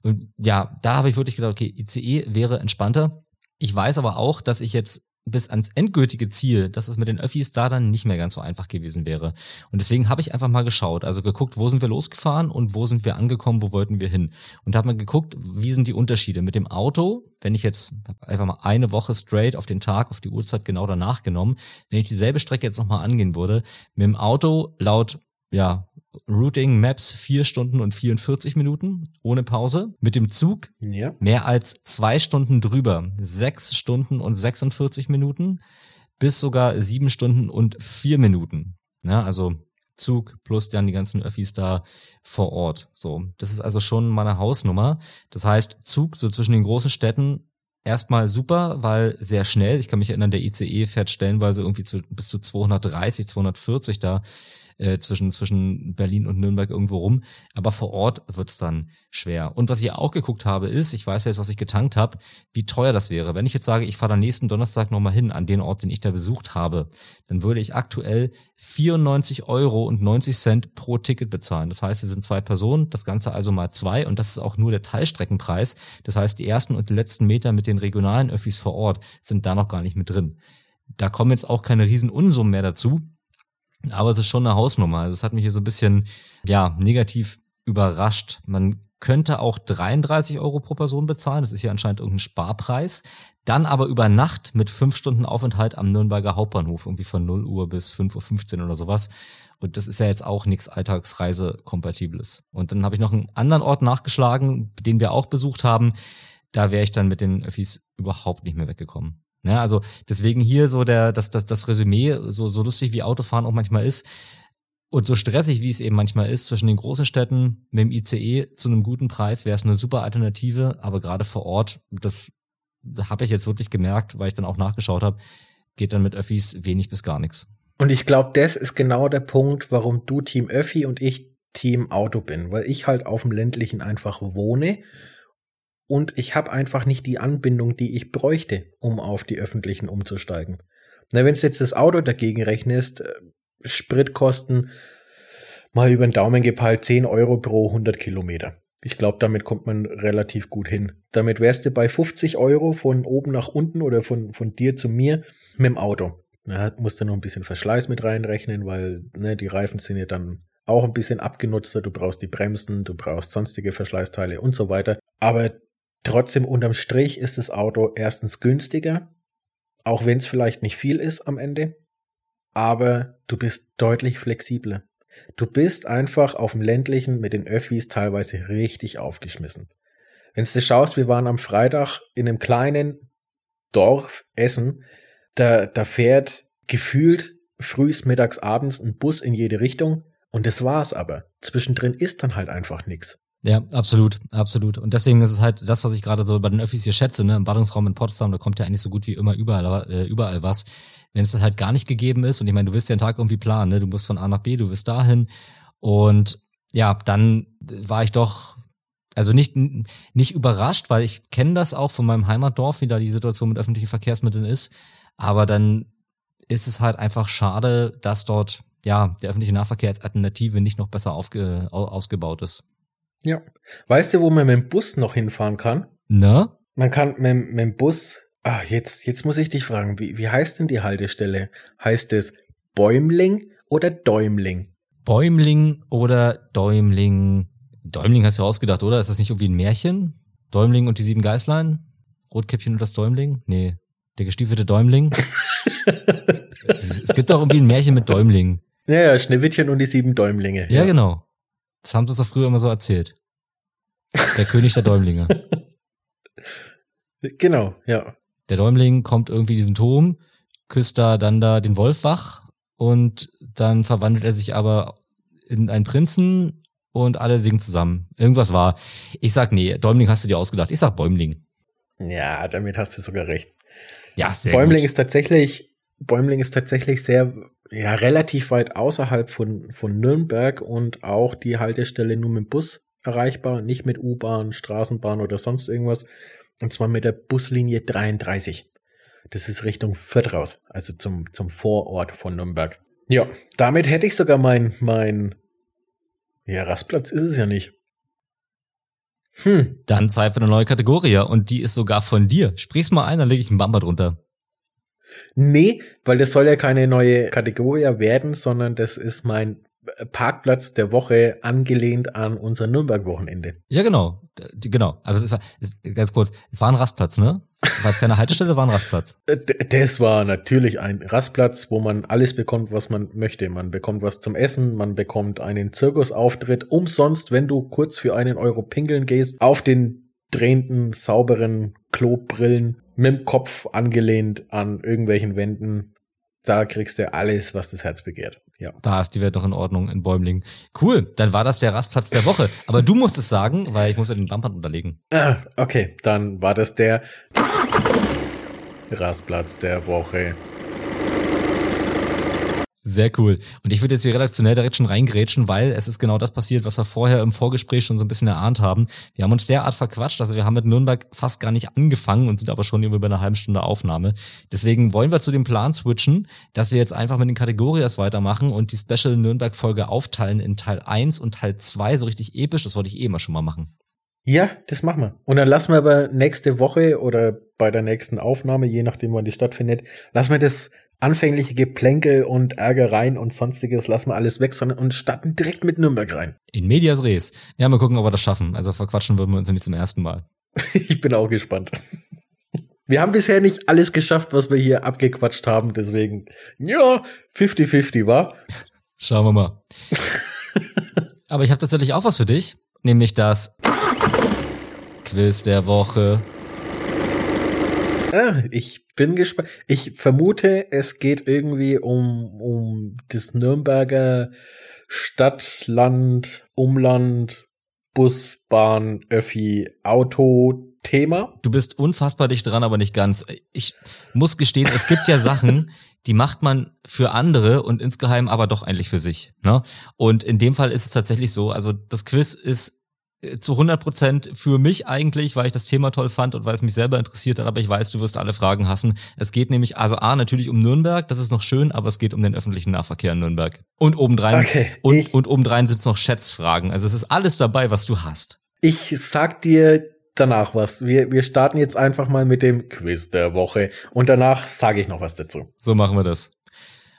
und ja, da habe ich wirklich gedacht, okay, ICE wäre entspannter. Ich weiß aber auch, dass ich jetzt bis ans endgültige Ziel, dass es mit den Öffis da dann nicht mehr ganz so einfach gewesen wäre. Und deswegen habe ich einfach mal geschaut, also geguckt, wo sind wir losgefahren und wo sind wir angekommen, wo wollten wir hin. Und habe mal geguckt, wie sind die Unterschiede mit dem Auto, wenn ich jetzt einfach mal eine Woche straight auf den Tag, auf die Uhrzeit genau danach genommen, wenn ich dieselbe Strecke jetzt nochmal angehen würde, mit dem Auto laut ja, Routing Maps vier Stunden und 44 Minuten ohne Pause. Mit dem Zug ja. mehr als zwei Stunden drüber. Sechs Stunden und 46 Minuten bis sogar sieben Stunden und vier Minuten. Ja, also Zug plus dann die ganzen Öffis da vor Ort. So, das ist also schon meine Hausnummer. Das heißt, Zug so zwischen den großen Städten erstmal super, weil sehr schnell. Ich kann mich erinnern, der ICE fährt stellenweise irgendwie zu, bis zu 230, 240 da äh, zwischen, zwischen Berlin und Nürnberg irgendwo rum. Aber vor Ort wird's dann schwer. Und was ich auch geguckt habe, ist, ich weiß jetzt, was ich getankt habe, wie teuer das wäre. Wenn ich jetzt sage, ich fahre dann nächsten Donnerstag nochmal hin an den Ort, den ich da besucht habe, dann würde ich aktuell 94 Euro und 90 Cent pro Ticket bezahlen. Das heißt, wir sind zwei Personen, das Ganze also mal zwei und das ist auch nur der Teilstreckenpreis. Das heißt, die ersten und die letzten Meter mit den regionalen Öffis vor Ort sind da noch gar nicht mit drin. Da kommen jetzt auch keine riesen Unsummen mehr dazu. Aber es ist schon eine Hausnummer. Also es hat mich hier so ein bisschen, ja, negativ überrascht. Man könnte auch 33 Euro pro Person bezahlen. Das ist ja anscheinend irgendein Sparpreis. Dann aber über Nacht mit fünf Stunden Aufenthalt am Nürnberger Hauptbahnhof, irgendwie von 0 Uhr bis 5.15 Uhr oder sowas. Und das ist ja jetzt auch nichts Alltagsreisekompatibles. Und dann habe ich noch einen anderen Ort nachgeschlagen, den wir auch besucht haben. Da wäre ich dann mit den Öffis überhaupt nicht mehr weggekommen. Ja, ne, also deswegen hier so der, das, das, das Resümee, so, so lustig wie Autofahren auch manchmal ist und so stressig wie es eben manchmal ist zwischen den großen Städten mit dem ICE zu einem guten Preis, wäre es eine super Alternative, aber gerade vor Ort, das habe ich jetzt wirklich gemerkt, weil ich dann auch nachgeschaut habe, geht dann mit Öffis wenig bis gar nichts. Und ich glaube, das ist genau der Punkt, warum du Team Öffi und ich Team Auto bin, weil ich halt auf dem ländlichen einfach wohne und ich habe einfach nicht die Anbindung, die ich bräuchte, um auf die öffentlichen umzusteigen. Na, wenn du jetzt das Auto dagegen rechnest, äh, Spritkosten mal über den Daumen gepeilt 10 Euro pro 100 Kilometer. Ich glaube, damit kommt man relativ gut hin. Damit wärst du bei 50 Euro von oben nach unten oder von, von dir zu mir mit dem Auto. Na, musst du noch ein bisschen Verschleiß mit reinrechnen, weil ne, die Reifen sind ja dann auch ein bisschen abgenutzter. Du brauchst die Bremsen, du brauchst sonstige Verschleißteile und so weiter. Aber Trotzdem unterm Strich ist das Auto erstens günstiger, auch wenn es vielleicht nicht viel ist am Ende, aber du bist deutlich flexibler. Du bist einfach auf dem ländlichen mit den Öffis teilweise richtig aufgeschmissen. Wenn du schaust, wir waren am Freitag in einem kleinen Dorf Essen, da, da fährt gefühlt frühs, mittags, abends ein Bus in jede Richtung Und das war's aber. Zwischendrin ist dann halt einfach nix. Ja, absolut, absolut. Und deswegen ist es halt das, was ich gerade so bei den Öffis hier schätze, ne, im Ballungsraum in Potsdam, da kommt ja eigentlich so gut wie immer überall, äh, überall was. Wenn es halt gar nicht gegeben ist, und ich meine, du wirst ja einen Tag irgendwie planen, ne? Du musst von A nach B, du wirst dahin. Und ja, dann war ich doch, also nicht, nicht überrascht, weil ich kenne das auch von meinem Heimatdorf, wie da die Situation mit öffentlichen Verkehrsmitteln ist. Aber dann ist es halt einfach schade, dass dort ja der öffentliche Nahverkehr als Alternative nicht noch besser aufge, ausgebaut ist. Ja. Weißt du, wo man mit dem Bus noch hinfahren kann? Ne? Man kann mit, mit dem Bus, ah, jetzt, jetzt muss ich dich fragen, wie, wie heißt denn die Haltestelle? Heißt es Bäumling oder Däumling? Bäumling oder Däumling? Däumling hast du ausgedacht, oder? Ist das nicht irgendwie ein Märchen? Däumling und die sieben Geißlein? Rotkäppchen und das Däumling? Nee, der gestiefelte Däumling. [LAUGHS] es, es, gibt doch irgendwie ein Märchen mit Däumling. Ja, ja, Schneewittchen und die sieben Däumlinge. Ja, ja. genau. Das haben sie doch früher immer so erzählt. Der König der Däumlinge. [LAUGHS] Genau, ja. Der Däumling kommt irgendwie in diesen Turm, küsst da dann da den Wolf wach und dann verwandelt er sich aber in einen Prinzen und alle singen zusammen. Irgendwas war. Ich sag nee, Däumling hast du dir ausgedacht. Ich sag Bäumling. Ja, damit hast du sogar recht. Ja, sehr Bäumling gut. ist tatsächlich, Bäumling ist tatsächlich sehr, ja, relativ weit außerhalb von, von Nürnberg und auch die Haltestelle nur mit Bus erreichbar, nicht mit U-Bahn, Straßenbahn oder sonst irgendwas. Und zwar mit der Buslinie 33. Das ist Richtung Fürth raus, also zum, zum Vorort von Nürnberg. Ja, damit hätte ich sogar mein, mein, ja, Rastplatz ist es ja nicht. Hm. Dann Zeit für eine neue Kategorie und die ist sogar von dir. Sprich's mal ein, dann lege ich einen Bumper drunter. Nee, weil das soll ja keine neue Kategorie werden, sondern das ist mein Parkplatz der Woche angelehnt an unser Nürnberg-Wochenende. Ja, genau. Genau. Aber es war, es, ganz kurz, es war ein Rastplatz, ne? War es keine Haltestelle, war ein Rastplatz. [LAUGHS] Das war natürlich ein Rastplatz, wo man alles bekommt, was man möchte. Man bekommt was zum Essen, man bekommt einen Zirkusauftritt umsonst, wenn du kurz für einen Euro pingeln gehst, auf den drehenden, sauberen Klobrillen mit dem Kopf angelehnt an irgendwelchen Wänden. Da kriegst du alles, was das Herz begehrt. Ja. Da ist die Welt doch in Ordnung in Bäumling. Cool, dann war das der Rastplatz der Woche. Aber du musst es sagen, weil ich muss ja den Bumper unterlegen. Ah, okay, dann war das der Rastplatz der Woche. Sehr cool. Und ich würde jetzt hier redaktionell direkt schon reingrätschen, weil es ist genau das passiert, was wir vorher im Vorgespräch schon so ein bisschen erahnt haben. Wir haben uns derart verquatscht, also wir haben mit Nürnberg fast gar nicht angefangen und sind aber schon bei einer halben Stunde Aufnahme. Deswegen wollen wir zu dem Plan switchen, dass wir jetzt einfach mit den Kategorien weitermachen und die Special Nürnberg Folge aufteilen in Teil 1 und Teil 2, so richtig episch. Das wollte ich eh immer schon mal machen. Ja, das machen wir. Und dann lassen wir aber nächste Woche oder bei der nächsten Aufnahme, je nachdem wann die stattfindet, lassen wir das anfängliche Geplänkel und Ärgereien und sonstiges lassen wir alles weg, sondern und starten direkt mit Nürnberg rein. In medias res. Ja, mal gucken, ob wir das schaffen. Also verquatschen würden wir uns nicht zum ersten Mal. [LAUGHS] ich bin auch gespannt. Wir haben bisher nicht alles geschafft, was wir hier abgequatscht haben, deswegen, ja, 50-50 war. Schauen wir mal. [LAUGHS] Aber ich habe tatsächlich auch was für dich, nämlich das Quiz der Woche. Ah, ich bin gespannt. Ich vermute, es geht irgendwie um, um das Nürnberger Stadt, Land, Umland, Bus, Bahn, Öffi, Auto, Thema. Du bist unfassbar dicht dran, aber nicht ganz. Ich muss gestehen, es gibt ja Sachen, [LAUGHS] die macht man für andere und insgeheim aber doch eigentlich für sich. Ne? Und in dem Fall ist es tatsächlich so, also das Quiz ist zu 100 Prozent für mich eigentlich, weil ich das Thema toll fand und weil es mich selber interessiert hat, aber ich weiß, du wirst alle Fragen hassen. Es geht nämlich, also A, natürlich um Nürnberg, das ist noch schön, aber es geht um den öffentlichen Nahverkehr in Nürnberg. Und obendrein, okay, und, und obendrein sind es noch Schätzfragen. Also es ist alles dabei, was du hast. Ich sag dir danach was. Wir, wir starten jetzt einfach mal mit dem Quiz der Woche und danach sage ich noch was dazu. So machen wir das.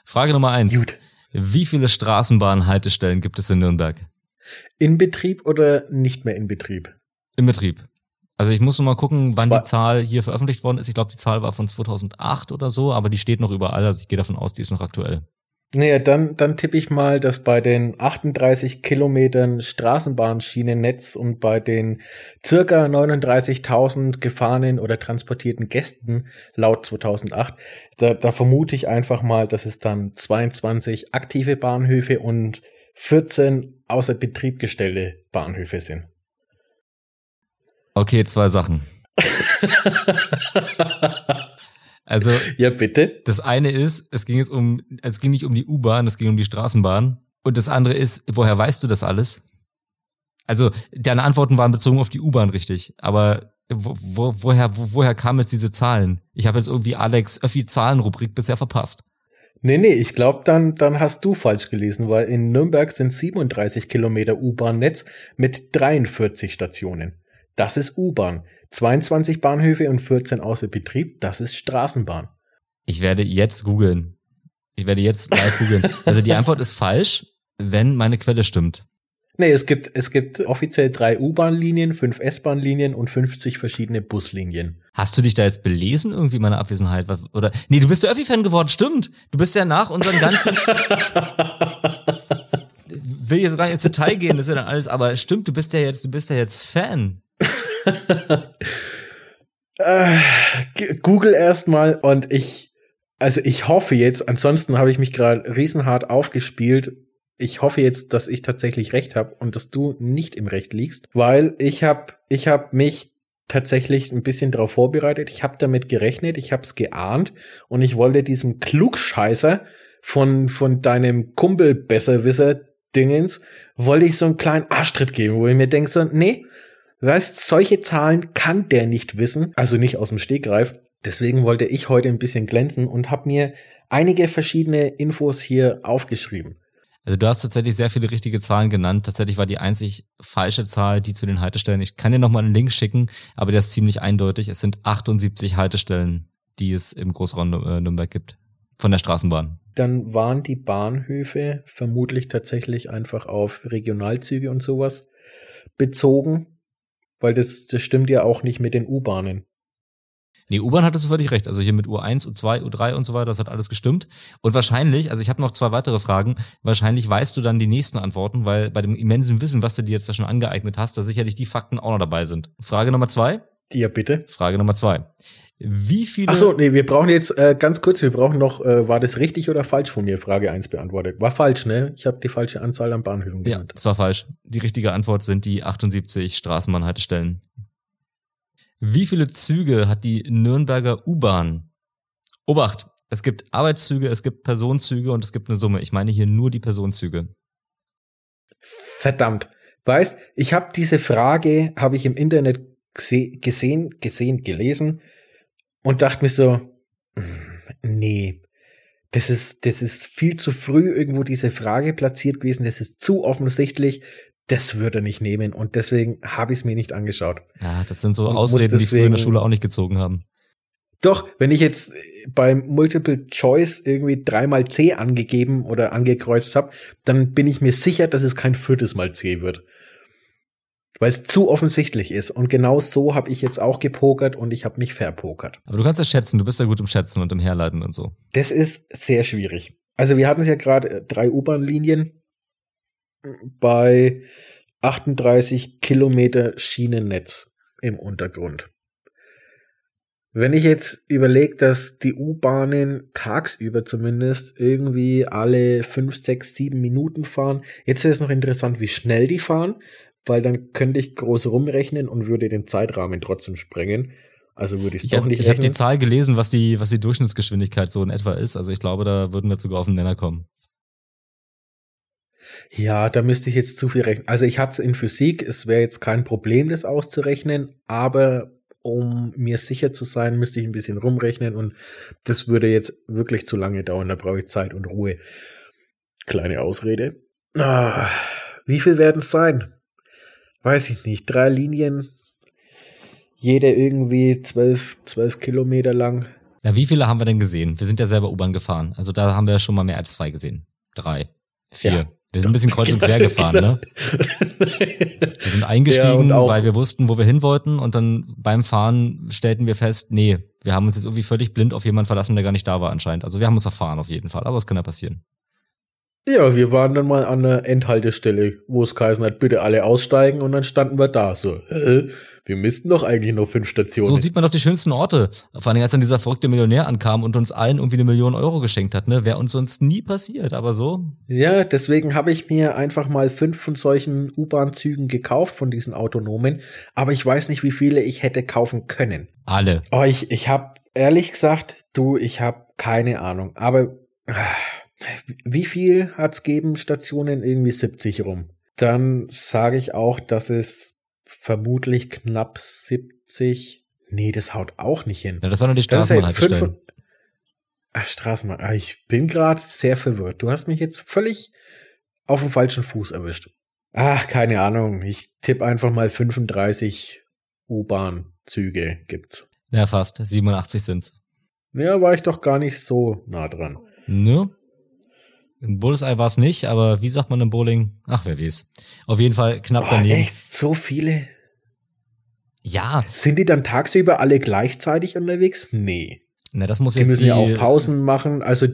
Frage Nummer eins. Gut. Wie viele Straßenbahnhaltestellen gibt es in Nürnberg? In Betrieb oder nicht mehr in Betrieb? In Betrieb. Also ich muss noch mal gucken, wann Zwei. die Zahl hier veröffentlicht worden ist. Ich glaube, die Zahl war von 2008 oder so, aber die steht noch überall. Also ich gehe davon aus, die ist noch aktuell. Naja, dann, dann tippe ich mal, dass bei den 38 Kilometern Straßenbahnschienennetz und bei den circa 39.000 gefahrenen oder transportierten Gästen laut 2008, da, da vermute ich einfach mal, dass es dann 22 aktive Bahnhöfe und 14 außer Betrieb gestellte Bahnhöfe sind. Okay, zwei Sachen. [LAUGHS] also. Ja, bitte. Das eine ist, es ging jetzt um, es ging nicht um die U-Bahn, es ging um die Straßenbahn. Und das andere ist, woher weißt du das alles? Also, deine Antworten waren bezogen auf die U-Bahn richtig, aber wo, wo, woher, wo, woher kamen jetzt diese Zahlen? Ich habe jetzt irgendwie Alex Öffi Zahlenrubrik bisher verpasst. Nee, nee, ich glaube, dann, dann hast du falsch gelesen, weil in Nürnberg sind 37 Kilometer U-Bahn-Netz mit 43 Stationen. Das ist U-Bahn. 22 Bahnhöfe und 14 außer Betrieb, das ist Straßenbahn. Ich werde jetzt googeln. Ich werde jetzt live googeln. Also die Antwort ist falsch, wenn meine Quelle stimmt. Nee, es gibt, es gibt offiziell drei U-Bahn-Linien, fünf S-Bahn-Linien und 50 verschiedene Buslinien. Hast du dich da jetzt belesen irgendwie in meiner Abwesenheit? Oder, nee, du bist der Öffi-Fan geworden, stimmt. Du bist ja nach unseren ganzen, [LAUGHS] will jetzt gar nicht ins Detail gehen, das ist ja dann alles, aber stimmt, du bist ja jetzt, du bist ja jetzt Fan. [LAUGHS] äh, Google erstmal und ich, also ich hoffe jetzt, ansonsten habe ich mich gerade riesenhart aufgespielt ich hoffe jetzt, dass ich tatsächlich recht habe und dass du nicht im Recht liegst, weil ich habe ich hab mich tatsächlich ein bisschen darauf vorbereitet. Ich habe damit gerechnet, ich habe es geahnt und ich wollte diesem Klugscheißer von von deinem Kumpel Besserwisser Dingens wollte ich so einen kleinen Arschtritt geben, wo ich mir denke so, nee, weißt, solche Zahlen kann der nicht wissen, also nicht aus dem Stegreif. Deswegen wollte ich heute ein bisschen glänzen und habe mir einige verschiedene Infos hier aufgeschrieben. Also du hast tatsächlich sehr viele richtige Zahlen genannt. Tatsächlich war die einzig falsche Zahl, die zu den Haltestellen. Ich kann dir nochmal einen Link schicken, aber der ist ziemlich eindeutig. Es sind 78 Haltestellen, die es im Großraum äh, Nürnberg gibt. Von der Straßenbahn. Dann waren die Bahnhöfe vermutlich tatsächlich einfach auf Regionalzüge und sowas bezogen, weil das, das stimmt ja auch nicht mit den U-Bahnen. Nee, U-Bahn hattest du völlig recht. Also hier mit U1, U2, U3 und so weiter, das hat alles gestimmt. Und wahrscheinlich, also ich habe noch zwei weitere Fragen, wahrscheinlich weißt du dann die nächsten Antworten, weil bei dem immensen Wissen, was du dir jetzt da schon angeeignet hast, da sicherlich die Fakten auch noch dabei sind. Frage Nummer zwei. Ja, bitte. Frage Nummer zwei. Wie viele. Ach so, nee, wir brauchen jetzt äh, ganz kurz, wir brauchen noch, äh, war das richtig oder falsch von mir? Frage eins beantwortet. War falsch, ne? Ich habe die falsche Anzahl an Bahnhöfen genannt. Ja, das war falsch. Die richtige Antwort sind die 78 Straßenbahnhaltestellen. Wie viele Züge hat die Nürnberger U-Bahn? Obacht, es gibt Arbeitszüge, es gibt Personenzüge und es gibt eine Summe. Ich meine hier nur die Personenzüge. Verdammt. Weißt, ich habe diese Frage, habe ich im Internet gesehen, gesehen, gelesen und dachte mir so, hm, nee, das ist, das ist viel zu früh irgendwo diese Frage platziert gewesen, das ist zu offensichtlich, das würde er nicht nehmen und deswegen habe ich es mir nicht angeschaut. Ja, das sind so und Ausreden, die früher in der Schule auch nicht gezogen haben. Doch, wenn ich jetzt beim Multiple Choice irgendwie dreimal C angegeben oder angekreuzt habe, dann bin ich mir sicher, dass es kein viertes Mal C wird. Weil es zu offensichtlich ist. Und genau so habe ich jetzt auch gepokert und ich habe mich verpokert. Aber du kannst ja schätzen, du bist ja gut im Schätzen und im Herleiten und so. Das ist sehr schwierig. Also wir hatten es ja gerade äh, drei U-Bahn-Linien bei 38 Kilometer Schienennetz im Untergrund. Wenn ich jetzt überlege, dass die U-Bahnen tagsüber zumindest irgendwie alle 5, 6, 7 Minuten fahren, jetzt ist es noch interessant, wie schnell die fahren, weil dann könnte ich groß rumrechnen und würde den Zeitrahmen trotzdem sprengen. Also würde ich es doch nicht Ich habe die Zahl gelesen, was die, was die Durchschnittsgeschwindigkeit so in etwa ist. Also ich glaube, da würden wir sogar auf den Nenner kommen. Ja, da müsste ich jetzt zu viel rechnen. Also ich hatte es in Physik, es wäre jetzt kein Problem, das auszurechnen, aber um mir sicher zu sein, müsste ich ein bisschen rumrechnen und das würde jetzt wirklich zu lange dauern, da brauche ich Zeit und Ruhe. Kleine Ausrede. Ah, wie viel werden es sein? Weiß ich nicht. Drei Linien, jede irgendwie zwölf, zwölf Kilometer lang. Ja, wie viele haben wir denn gesehen? Wir sind ja selber U-Bahn gefahren. Also da haben wir schon mal mehr als zwei gesehen. Drei, vier. Ja. Wir sind ein bisschen kreuz und quer gefahren, ne? [LAUGHS] Wir sind eingestiegen, ja, weil wir wussten, wo wir hin wollten und dann beim Fahren stellten wir fest, nee, wir haben uns jetzt irgendwie völlig blind auf jemanden verlassen, der gar nicht da war anscheinend. Also wir haben uns verfahren auf jeden Fall, aber es kann ja passieren. Ja, wir waren dann mal an der Endhaltestelle, wo es geheißen hat, bitte alle aussteigen und dann standen wir da so, Wir müssten doch eigentlich nur fünf Stationen. So sieht man doch die schönsten Orte. Vor allem, als dann dieser verrückte Millionär ankam und uns allen irgendwie eine Million Euro geschenkt hat, ne? Wäre uns sonst nie passiert, aber so. Ja, deswegen habe ich mir einfach mal fünf von solchen U-Bahn-Zügen gekauft, von diesen autonomen. Aber ich weiß nicht, wie viele ich hätte kaufen können. Alle. Oh, ich, ich habe ehrlich gesagt, du, ich habe keine Ahnung. Aber ah, wie viel hat's geben Stationen? Irgendwie 70 rum. Dann sage ich auch, dass es vermutlich knapp 70. Nee, das haut auch nicht hin. Ja, das waren nur die Straßenbahnhaltestellen. Ach, Straßenbahn. Ah, Ich bin gerade sehr verwirrt. Du hast mich jetzt völlig auf dem falschen Fuß erwischt. Ach, keine Ahnung. Ich tippe einfach mal 35 U-Bahn-Züge gibt's. Ja, fast. 87 sind's. Ja, war ich doch gar nicht so nah dran. Ne? Ein Bullseye war es nicht, aber wie sagt man im Bowling? Ach, wer weiß. Auf jeden Fall knapp Oh, daneben. echt so viele? Ja, Sind die dann tagsüber alle gleichzeitig unterwegs? Nee. na, das muss Die jetzt müssen die, ja auch Pausen machen. Also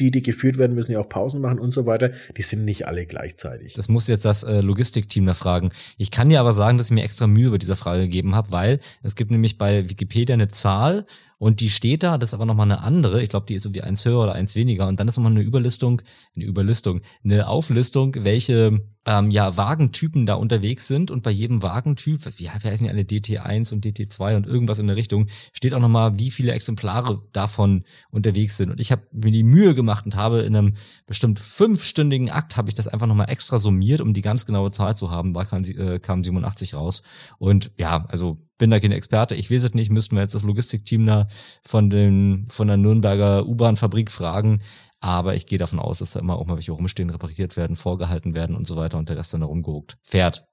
die, die geführt werden, müssen ja auch Pausen machen und so weiter. Die sind nicht alle gleichzeitig. Das muss jetzt das äh, Logistikteam da fragen. Ich kann dir aber sagen, dass ich mir extra Mühe über dieser Frage gegeben habe, weil es gibt nämlich bei Wikipedia eine Zahl und die steht da, das ist aber nochmal eine andere. Ich glaube, die ist irgendwie eins höher oder eins weniger. Und dann ist nochmal eine Überlistung, eine Überlistung, eine Auflistung, welche ähm, ja, Wagentypen da unterwegs sind. Und bei jedem Wagentyp, wie, wie heißen die alle, DT1 und DT2 und irgendwas in der Richtung, steht auch nochmal, wie viele Exemplare davon unterwegs sind. Und ich habe mir die Mühe gemacht und habe in einem bestimmt fünfstündigen Akt habe ich das einfach nochmal extra summiert, um die ganz genaue Zahl zu haben, war kam, äh, kam 87 raus. Und ja, also bin da kein Experte, ich weiß es nicht, müssten wir jetzt das Logistikteam da von den, von der Nürnberger U-Bahn-Fabrik fragen. Aber ich gehe davon aus, dass da immer auch mal welche rumstehen, repariert werden, vorgehalten werden und so weiter und der Rest dann da rumgehuckt. Fährt.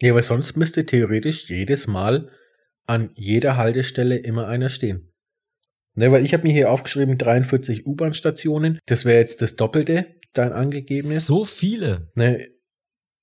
Ja, aber sonst müsste theoretisch jedes Mal an jeder Haltestelle immer einer stehen. Ne, weil ich habe mir hier aufgeschrieben 43 U-Bahn-Stationen. Das wäre jetzt das Doppelte, dann angegeben ist. So viele. Ne,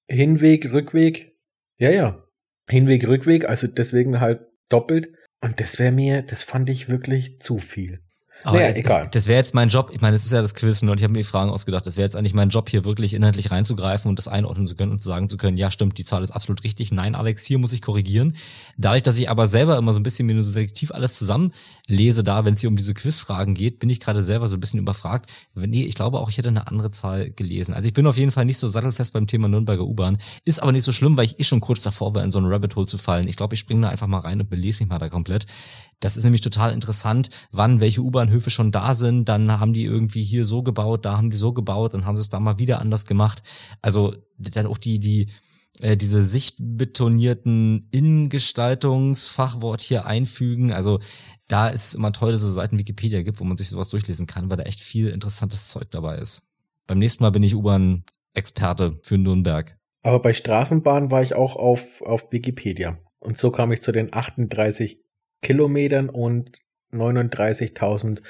Hinweg, Rückweg. Ja, ja. Hinweg, Rückweg, also deswegen halt doppelt. Und das wäre mir, das fand ich wirklich zu viel. Aber Naja, jetzt- egal. Das, das wäre jetzt mein Job. Ich meine, das ist ja das Quiz und ich habe mir die Fragen ausgedacht. Das wäre jetzt eigentlich mein Job, hier wirklich inhaltlich reinzugreifen und das einordnen zu können und zu sagen zu können, ja, stimmt, die Zahl ist absolut richtig. Nein, Alex, hier muss ich korrigieren. Dadurch, dass ich aber selber immer so ein bisschen mir nur so selektiv alles zusammenlese da, wenn es hier um diese Quizfragen geht, bin ich gerade selber so ein bisschen überfragt. Nee, ich glaube auch, ich hätte eine andere Zahl gelesen. Also ich bin auf jeden Fall nicht so sattelfest beim Thema Nürnberger U-Bahn. Ist aber nicht so schlimm, weil ich eh schon kurz davor war, in so einen Rabbit Hole zu fallen. Ich glaube, ich springe da einfach mal rein und belese mich mal da komplett. Das ist nämlich total interessant, wann welche U-Bahnhöfe schon da sind. Dann haben die irgendwie hier so gebaut, da haben die so gebaut, dann haben sie es da mal wieder anders gemacht. Also dann auch die, die, äh, diese sichtbetonierten Innengestaltungsfachwort hier einfügen. Also da ist immer toll, dass es Seiten Wikipedia gibt, wo man sich sowas durchlesen kann, weil da echt viel interessantes Zeug dabei ist. Beim nächsten Mal bin ich U-Bahn-Experte für Nürnberg. Aber bei Straßenbahn war ich auch auf, auf Wikipedia. Und so kam ich zu den 38 Kilometern und 39.000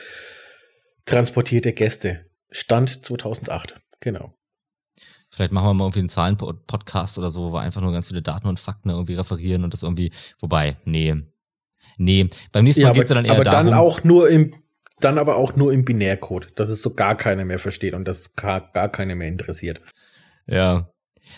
transportierte Gäste. Stand 2008. Genau. Vielleicht machen wir mal irgendwie einen Zahlen-Podcast oder so, wo wir einfach nur ganz viele Daten und Fakten irgendwie referieren und das irgendwie, wobei, nee. Nee, beim nächsten Mal Ja, geht's ja aber, dann eher aber darum. dann auch nur im, dann aber auch nur im Binärcode, dass es so gar keiner mehr versteht und das gar, gar keiner mehr interessiert. Ja.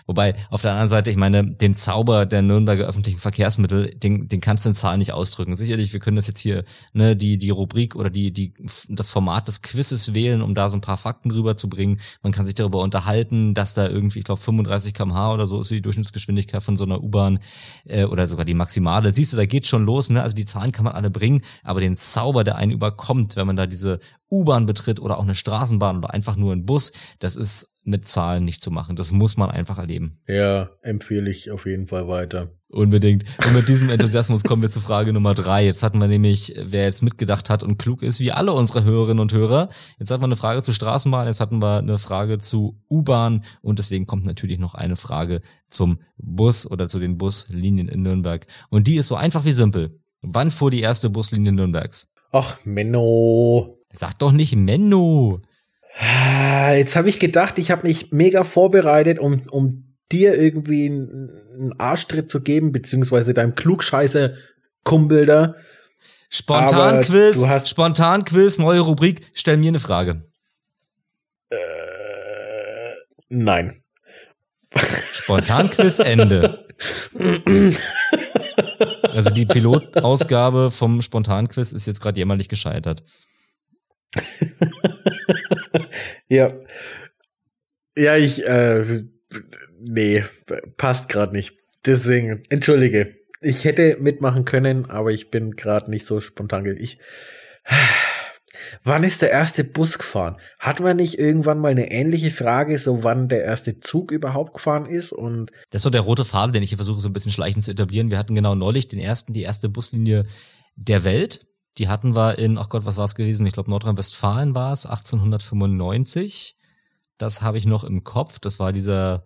Wobei, auf der anderen Seite, ich meine, den Zauber der Nürnberger öffentlichen Verkehrsmittel, den, den kannst du in Zahlen nicht ausdrücken. Sicherlich, wir können das jetzt hier, ne, die, die Rubrik oder die, die, das Format des Quizzes wählen, um da so ein paar Fakten rüberzubringen. Man kann sich darüber unterhalten, dass da irgendwie, ich glaube, 35 kmh oder so ist die Durchschnittsgeschwindigkeit von so einer U-Bahn, äh, oder sogar die maximale. Siehst du, da geht's schon los, ne? Also die Zahlen kann man alle bringen, aber den Zauber, der einen überkommt, wenn man da diese U-Bahn betritt oder auch eine Straßenbahn oder einfach nur einen Bus, das ist mit Zahlen nicht zu machen. Das muss man einfach erleben. Ja, empfehle ich auf jeden Fall weiter. Unbedingt. Und mit diesem Enthusiasmus kommen wir zu Frage Nummer drei. Jetzt hatten wir nämlich, wer jetzt mitgedacht hat und klug ist, wie alle unsere Hörerinnen und Hörer. Jetzt hatten wir eine Frage zu Straßenbahn, jetzt hatten wir eine Frage zu U-Bahn und deswegen kommt natürlich noch eine Frage zum Bus oder zu den Buslinien in Nürnberg. Und die ist so einfach wie simpel. Wann fuhr die erste Buslinie Nürnbergs? Ach, Menno. Sag doch nicht Menno. Jetzt habe ich gedacht, ich habe mich mega vorbereitet, um, um dir irgendwie einen Arschtritt zu geben, beziehungsweise deinem Klugscheißer Kumpel da. Spontan-Quiz, Aber du hast- Spontan-Quiz, neue Rubrik, stell mir eine Frage. Äh, nein. Spontan-Quiz, Ende. Also die Pilotausgabe vom Spontanquiz ist jetzt gerade jämmerlich gescheitert. [LAUGHS] ja. Ja, ich, äh, nee, passt gerade nicht. Deswegen, entschuldige. Ich hätte mitmachen können, aber ich bin gerade nicht so spontan. Ich, [SIGHS] wann ist der erste Bus gefahren? Hat man nicht irgendwann mal eine ähnliche Frage, so wann der erste Zug überhaupt gefahren ist? Und das ist so der rote Faden, den ich hier versuche so ein bisschen schleichend zu etablieren. Wir hatten genau neulich den ersten, die erste Buslinie der Welt. Die hatten wir in, ach Gott, was war es gewesen? Ich glaube Nordrhein-Westfalen war es, 1895. Das habe ich noch im Kopf. Das war dieser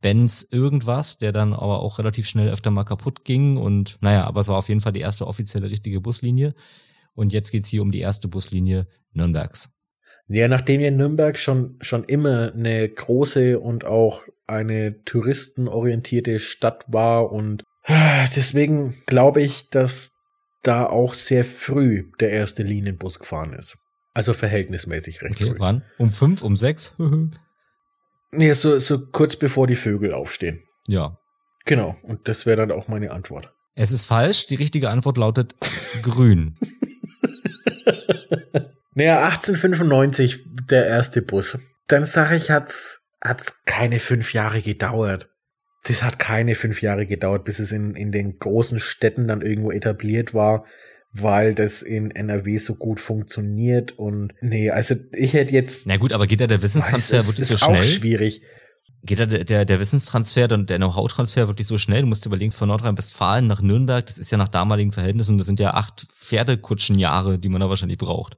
Benz irgendwas, der dann aber auch relativ schnell öfter mal kaputt ging. Und naja, aber es war auf jeden Fall die erste offizielle richtige Buslinie. Und jetzt geht's hier um die erste Buslinie Nürnbergs. Ja, nachdem ja Nürnberg schon, schon immer eine große und auch eine touristenorientierte Stadt war und deswegen glaube ich, dass da auch sehr früh der erste Linienbus gefahren ist. Also verhältnismäßig recht okay, früh. wann? Um fünf, um sechs? [LAUGHS] nee, so, so kurz bevor die Vögel aufstehen. Ja. Genau, und das wäre dann auch meine Antwort. Es ist falsch, die richtige Antwort lautet [LAUGHS] grün. naja, 1895 der erste Bus. Dann sage ich, hat's, hat's keine fünf Jahre gedauert. Das hat keine fünf Jahre gedauert, bis es in, in den großen Städten dann irgendwo etabliert war weil das in NRW so gut funktioniert und nee, also ich hätte jetzt. Na gut, aber geht da der Wissenstransfer wirklich so schnell? Ist auch schwierig. Geht da der, der, der Wissenstransfer und der Know-how-Transfer wirklich so schnell? Du musst überlegen, von Nordrhein-Westfalen nach Nürnberg, das ist ja nach damaligen Verhältnissen, das sind ja acht Pferdekutschenjahre, die man da wahrscheinlich braucht.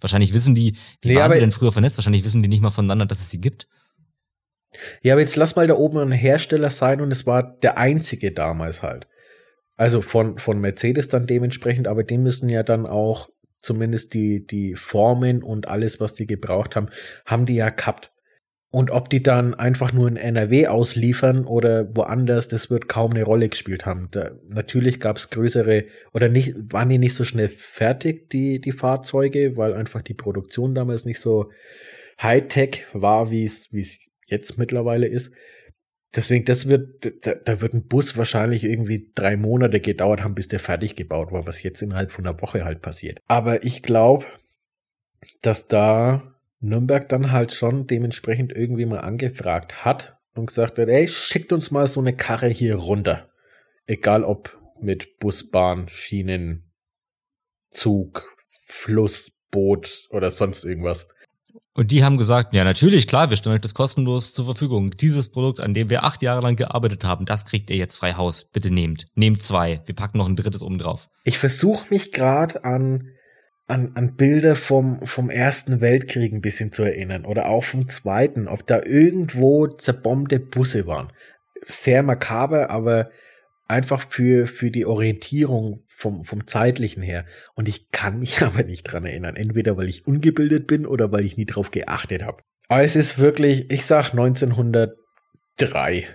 Wahrscheinlich wissen die, wie nee, waren die denn früher vernetzt? Wahrscheinlich wissen die nicht mal voneinander, dass es sie gibt. Ja, aber jetzt lass mal da oben ein Hersteller sein und es war der einzige damals halt. Also von, von Mercedes dann dementsprechend, aber die müssen ja dann auch zumindest die, die Formen und alles, was die gebraucht haben, haben die ja gehabt. Und ob die dann einfach nur in NRW ausliefern oder woanders, das wird kaum eine Rolle gespielt haben. Da, natürlich gab es größere oder nicht, waren die nicht so schnell fertig, die, die Fahrzeuge, weil einfach die Produktion damals nicht so Hightech war, wie es, jetzt mittlerweile ist. Deswegen, das wird, da, da wird ein Bus wahrscheinlich irgendwie drei Monate gedauert haben, bis der fertig gebaut war, was jetzt innerhalb von einer Woche halt passiert. Aber ich glaube, dass da Nürnberg dann halt schon dementsprechend irgendwie mal angefragt hat und gesagt hat, ey, schickt uns mal so eine Karre hier runter. Egal ob mit Bus, Bahn, Schienen, Zug, Fluss, Boot oder sonst irgendwas. Und die haben gesagt, ja natürlich, klar, wir stellen euch das kostenlos zur Verfügung. Dieses Produkt, an dem wir acht Jahre lang gearbeitet haben, das kriegt ihr jetzt frei Haus. Bitte nehmt. Nehmt zwei. Wir packen noch ein drittes oben drauf. Ich versuche mich gerade an, an, an Bilder vom, vom Ersten Weltkrieg ein bisschen zu erinnern. Oder auch vom Zweiten, ob da irgendwo zerbombte Busse waren. Sehr makaber, aber einfach für, für die Orientierung vom, vom zeitlichen her. Und ich kann mich [LAUGHS] aber nicht dran erinnern. Entweder weil ich ungebildet bin oder weil ich nie drauf geachtet habe. Aber es ist wirklich, ich sag 1903.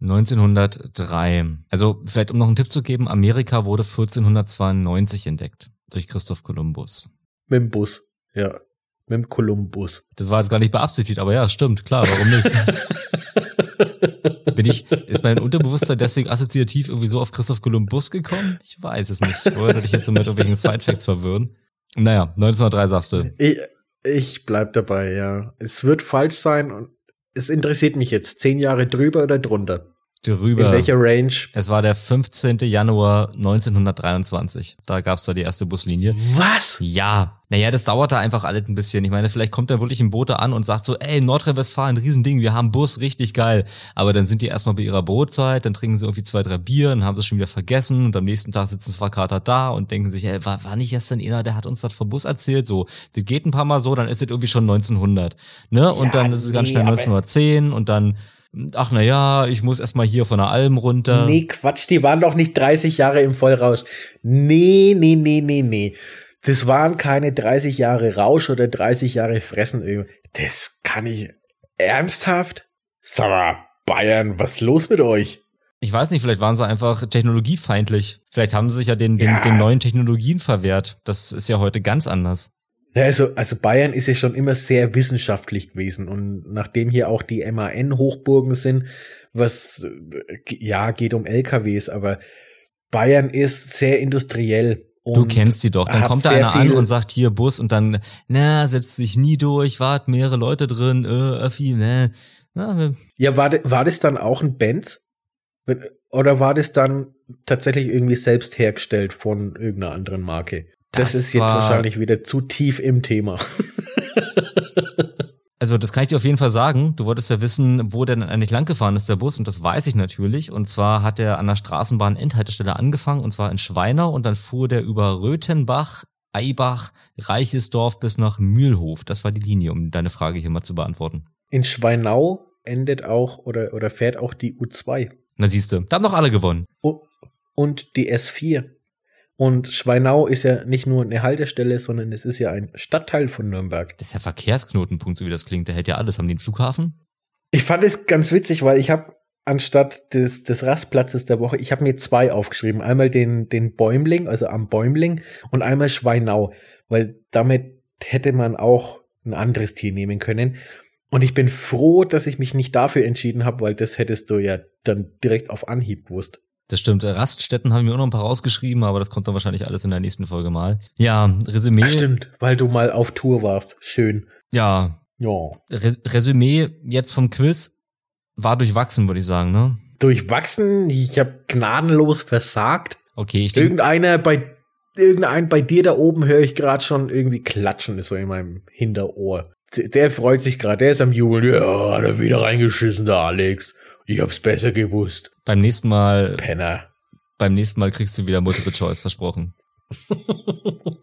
1903. Also vielleicht um noch einen Tipp zu geben, Amerika wurde 1492 entdeckt durch Christoph Kolumbus. Mit dem Bus, ja. Mit dem Kolumbus. Das war jetzt gar nicht beabsichtigt, aber ja, stimmt, klar, warum nicht? [LAUGHS] Bin ich, ist mein Unterbewusstsein deswegen assoziativ irgendwie so auf Christoph Kolumbus gekommen? Ich weiß es nicht. Ich wollte dich jetzt so mit irgendwelchen Sidefacts verwirren. Naja, 1903 sagst du. Ich, ich bleib dabei, ja. Es wird falsch sein und es interessiert mich jetzt. Zehn Jahre drüber oder drunter? Drüber. In welcher Range? Es war der 15. Januar 1923. Da gab's da die erste Buslinie. Was? Ja. Naja, das dauert da einfach alles ein bisschen. Ich meine, vielleicht kommt da wirklich ein Bote an und sagt so, ey, Nordrhein-Westfalen, Riesending, wir haben Bus, richtig geil. Aber dann sind die erstmal bei ihrer Brotzeit, dann trinken sie irgendwie zwei, drei Bier und haben sie schon wieder vergessen und am nächsten Tag sitzen zwei Kater da und denken sich, ey, war, war nicht gestern einer, der hat uns was vom Bus erzählt? So, das geht ein paar Mal so, dann ist es irgendwie schon 1900. Ne? Und ja, dann ist es ganz schnell 1910 und dann ach na ja, ich muss erstmal hier von der Alm runter. Nee, Quatsch, die waren doch nicht 30 Jahre im Vollrausch. Nee, nee, nee, nee, nee. Das waren keine 30 Jahre Rausch oder 30 Jahre Fressen. Das kann ich ernsthaft? Sag mal, Bayern, was ist los mit euch? Ich weiß nicht, vielleicht waren sie einfach technologiefeindlich. Vielleicht haben sie sich ja den, den, ja. den neuen Technologien verwehrt. Das ist ja heute ganz anders. Ja, also, also Bayern ist ja schon immer sehr wissenschaftlich gewesen und nachdem hier auch die MAN Hochburgen sind, was ja geht um LKWs, aber Bayern ist sehr industriell. du kennst die doch. Dann kommt da einer an und sagt hier Bus und dann, na, setzt sich nie durch, wart mehrere Leute drin, äh, Öffi, ne. ja, war, war das dann auch ein Benz? Oder war das dann tatsächlich irgendwie selbst hergestellt von irgendeiner anderen Marke? Das, das ist jetzt wahrscheinlich wieder zu tief im Thema. [LAUGHS] Also das kann ich dir auf jeden Fall sagen. Du wolltest ja wissen, wo der denn eigentlich langgefahren ist, der Bus. Und das weiß ich natürlich. Und zwar hat er an der Straßenbahn Endhaltestelle angefangen, und zwar in Schweinau. Und dann fuhr der über Röthenbach, Eibach, Reichesdorf bis nach Mühlhof. Das war die Linie, um deine Frage hier mal zu beantworten. In Schweinau endet auch oder, oder fährt auch die U2. Na siehst du, da haben doch alle gewonnen. Und die S4. Und Schweinau ist ja nicht nur eine Haltestelle, sondern es ist ja ein Stadtteil von Nürnberg. Das ist ja Verkehrsknotenpunkt, so wie das klingt. Der hält ja alles. Haben die einen Flughafen? Ich fand es ganz witzig, weil ich habe anstatt des, des Rastplatzes der Woche, ich habe mir zwei aufgeschrieben. Einmal den, den Bäumling, also am Bäumling und einmal Schweinau, weil damit hätte man auch ein anderes Tier nehmen können. Und ich bin froh, dass ich mich nicht dafür entschieden habe, weil das hättest du ja dann direkt auf Anhieb gewusst. Das stimmt. Raststätten haben wir auch noch ein paar rausgeschrieben, aber das kommt dann wahrscheinlich alles in der nächsten Folge mal. Ja, Resümee. Ach, stimmt, weil du mal auf Tour warst. Schön. Ja. Ja. Re Resümee jetzt vom Quiz war durchwachsen, würde ich sagen, ne? Durchwachsen? Ich habe gnadenlos versagt. Okay, ich denke. Irgendeiner bei irgendein bei dir da oben höre ich gerade schon irgendwie klatschen, ist so in meinem Hinterohr. Der freut sich gerade, der ist am Jubeln. Ja, er wieder reingeschissen, der Alex. Ich hab's besser gewusst. Beim nächsten Mal. Penner. Beim nächsten Mal kriegst du wieder Multiple Choice versprochen. [LAUGHS]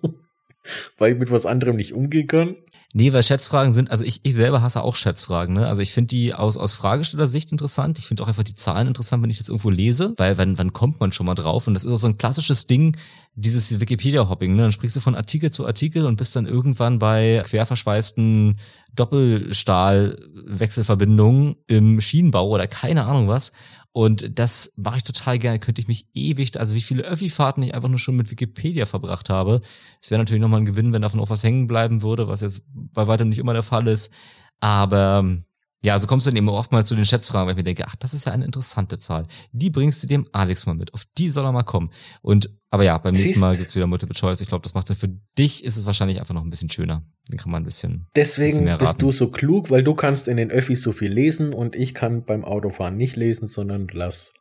Weil ich mit was anderem nicht umgehen kann? Nee, weil Schätzfragen sind, also ich, ich selber hasse auch Schätzfragen, ne? Also ich finde die aus, aus Fragestellersicht interessant. Ich finde auch einfach die Zahlen interessant, wenn ich das irgendwo lese, weil wann, wann kommt man schon mal drauf? Und das ist auch so ein klassissch Ding, dieses Wikipedia-Hopping, ne? Dann sprichst du von Artikel zu Artikel und bist dann irgendwann bei querverschweißten Doppelstahlwechselverbindungen im Schienenbau oder keine Ahnung was. Und das mache ich total gerne. Könnte ich mich ewig, also wie viele Öffi-Fahrten ich einfach nur schon mit Wikipedia verbracht habe. Es wäre natürlich nochmal ein Gewinn, wenn davon auch was hängen bleiben würde, was jetzt bei weitem nicht immer der Fall ist. Aber ja, so kommst du dann eben oftmals zu den Schätzfragen, weil ich mir denke, ach, das ist ja eine interessante Zahl. Die bringst du dem Alex mal mit. Auf die soll er mal kommen. Und, aber ja, beim Siehst. nächsten Mal gibt's wieder Multiple Choice. Ich glaube, das macht dann für dich ist es wahrscheinlich einfach noch ein bisschen schöner. Den kann man ein bisschen. Deswegen bisschen bist du so klug, weil du kannst in den Öffis so viel lesen und ich kann beim Autofahren nicht lesen, sondern lass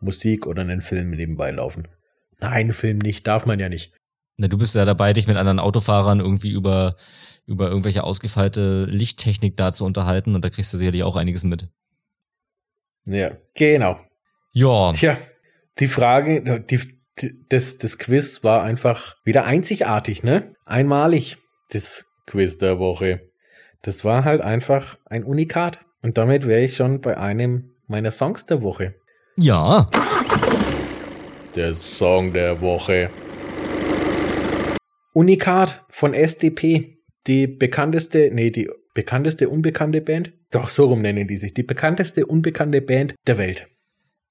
Musik oder einen Film nebenbei laufen. Nein, Film nicht, darf man ja nicht. Na, du bist ja dabei, dich mit anderen Autofahrern irgendwie über über irgendwelche ausgefeilte Lichttechnik da zu unterhalten und da kriegst du sicherlich auch einiges mit. Ja, genau. Ja. Tja, die Frage, die, das, das Quiz war einfach wieder einzigartig, ne? Einmalig, das Quiz der Woche. Das war halt einfach ein Unikat. Und damit wäre ich schon bei einem meiner Songs der Woche. Ja. Der Song der Woche. Unikat von SDP die bekannteste, nee, die bekannteste unbekannte Band, doch so rum nennen die sich, die bekannteste unbekannte Band der Welt.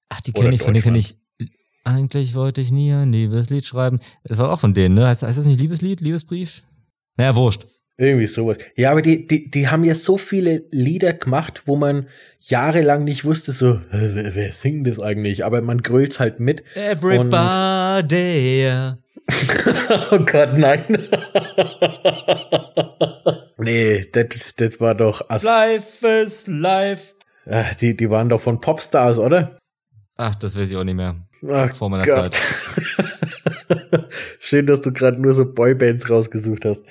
Ach, die kenne ich, von denen kenne ich. Eigentlich wollte ich nie ein Liebeslied schreiben. Das war auch von denen, ne? Heißt, heißt das nicht Liebeslied, Liebesbrief? Naja, wurscht. Irgendwie sowas. Ja, aber die, die, die haben ja so viele Lieder gemacht, wo man jahrelang nicht wusste, so, wer, wer singt das eigentlich? Aber man grölt's halt mit. Everybody. [LAUGHS] oh Gott, nein. [LAUGHS] nee, das, das war doch. Life is life. Ach, die, die waren doch von Popstars, oder? Ach, das weiß ich auch nicht mehr. Ach, Vor meiner Gott. Zeit. [LAUGHS] Schön, dass du gerade nur so Boybands rausgesucht hast.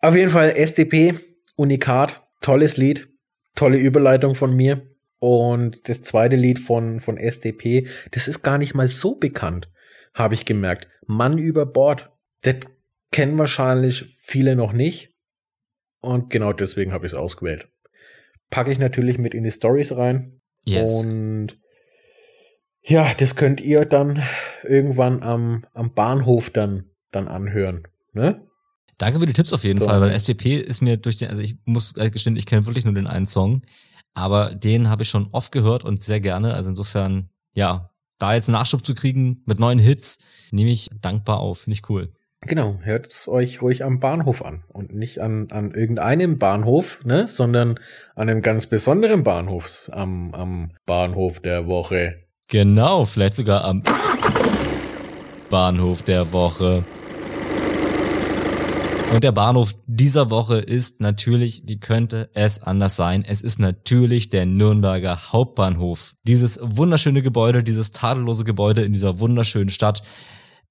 Auf jeden Fall SDP, Unikat, tolles Lied, tolle Überleitung von mir. Und das zweite Lied von, von SDP, das ist gar nicht mal so bekannt, habe ich gemerkt. Mann über Bord. Das kennen wahrscheinlich viele noch nicht. Und genau deswegen habe ich es ausgewählt. Packe ich natürlich mit in die Stories rein. Yes. Und ja, das könnt ihr dann irgendwann am, am Bahnhof dann, dann anhören. Ne? Danke für die Tipps auf jeden so. Fall, weil SDP ist mir durch den, also ich muss gestehen, ich kenne wirklich nur den einen Song, aber den habe ich schon oft gehört und sehr gerne. Also insofern, ja, da jetzt Nachschub zu kriegen mit neuen Hits, nehme ich dankbar auf. Finde ich cool. Genau, hört es euch ruhig am Bahnhof an und nicht an, an irgendeinem Bahnhof, ne, sondern an einem ganz besonderen Bahnhof, am, am Bahnhof der Woche. Genau, vielleicht sogar am Bahnhof der Woche. Und der Bahnhof dieser Woche ist natürlich, wie könnte es anders sein? Es ist natürlich der Nürnberger Hauptbahnhof. Dieses wunderschöne Gebäude, dieses tadellose Gebäude in dieser wunderschönen Stadt.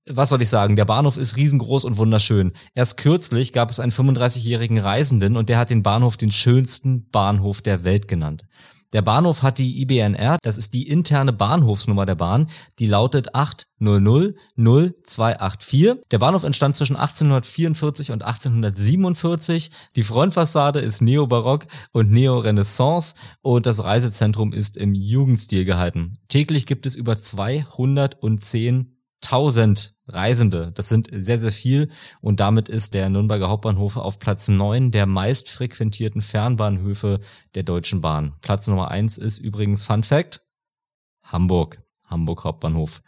Was soll ich sagen? Der Bahnhof ist riesengroß und wunderschön. Erst kürzlich gab es einen 35-jährigen Reisenden und der hat den Bahnhof den schönsten Bahnhof der Welt genannt. Der Bahnhof hat die IBNR, das ist die interne Bahnhofsnummer der Bahn, die lautet 8000284. Der Bahnhof entstand zwischen 1844 und 1847. Die Frontfassade ist Neobarock und Neorenaissance und das Reisezentrum ist im Jugendstil gehalten. Täglich gibt es über 210 1000 Reisende. Das sind sehr, sehr viel. Und damit ist der Nürnberger Hauptbahnhof auf Platz 9 der meist frequentierten Fernbahnhöfe der Deutschen Bahn. Platz Nummer 1 ist übrigens Fun Fact Hamburg. Hamburg Hauptbahnhof.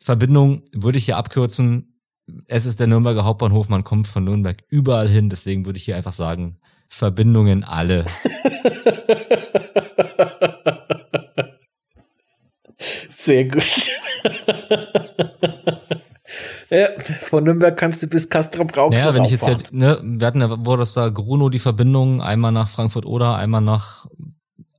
Verbindung würde ich hier abkürzen. Es ist der Nürnberger Hauptbahnhof. Man kommt von Nürnberg überall hin. Deswegen würde ich hier einfach sagen, Verbindungen alle. [LAUGHS] Sehr gut. [LAUGHS] ja, von Nürnberg kannst du bis Castrop Rauxel Ja, wenn ich jetzt, halt, ne, wir hatten ja, wo das da Gruno die Verbindung, einmal nach Frankfurt oder einmal nach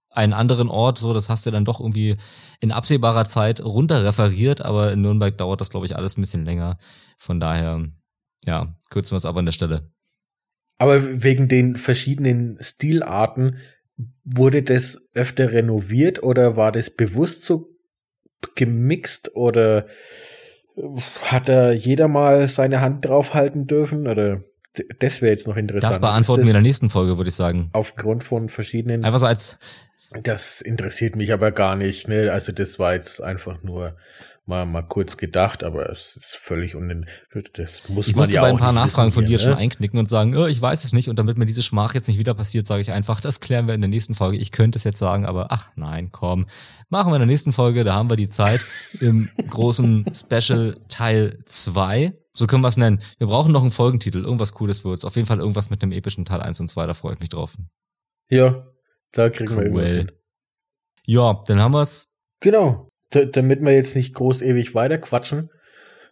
einen anderen Ort, so, das hast du dann doch irgendwie in absehbarer Zeit runter referiert, aber in Nürnberg dauert das, glaube ich, alles ein bisschen länger. Von daher, ja, kürzen wir es aber an der Stelle. Aber wegen den verschiedenen Stilarten wurde das öfter renoviert oder war das bewusst so gemixt oder hat da jeder mal seine Hand draufhalten dürfen oder das wäre jetzt noch interessant. Das beantworten das wir in der nächsten Folge, würde ich sagen. Aufgrund von verschiedenen. Einfach so als. Das interessiert mich aber gar nicht, ne? Also das war jetzt einfach nur mal, mal kurz gedacht, aber es ist völlig unin, das muss ich man ja bei ein paar Nachfragen von dir ne? schon einknicken und sagen, oh, ich weiß es nicht und damit mir diese Schmach jetzt nicht wieder passiert, sage ich einfach, das klären wir in der nächsten Folge. Ich könnte es jetzt sagen, aber ach nein, komm, machen wir in der nächsten Folge, da haben wir die Zeit [LAUGHS] im großen Special Teil 2. So können wir es nennen. Wir brauchen noch einen Folgentitel, irgendwas cooles wird's. Auf jeden Fall irgendwas mit einem epischen Teil 1 und 2, da freue ich mich drauf. Ja, da kriegen cool. wir irgendwas hin. Ja, dann haben wir's. Genau damit wir jetzt nicht groß ewig weiter quatschen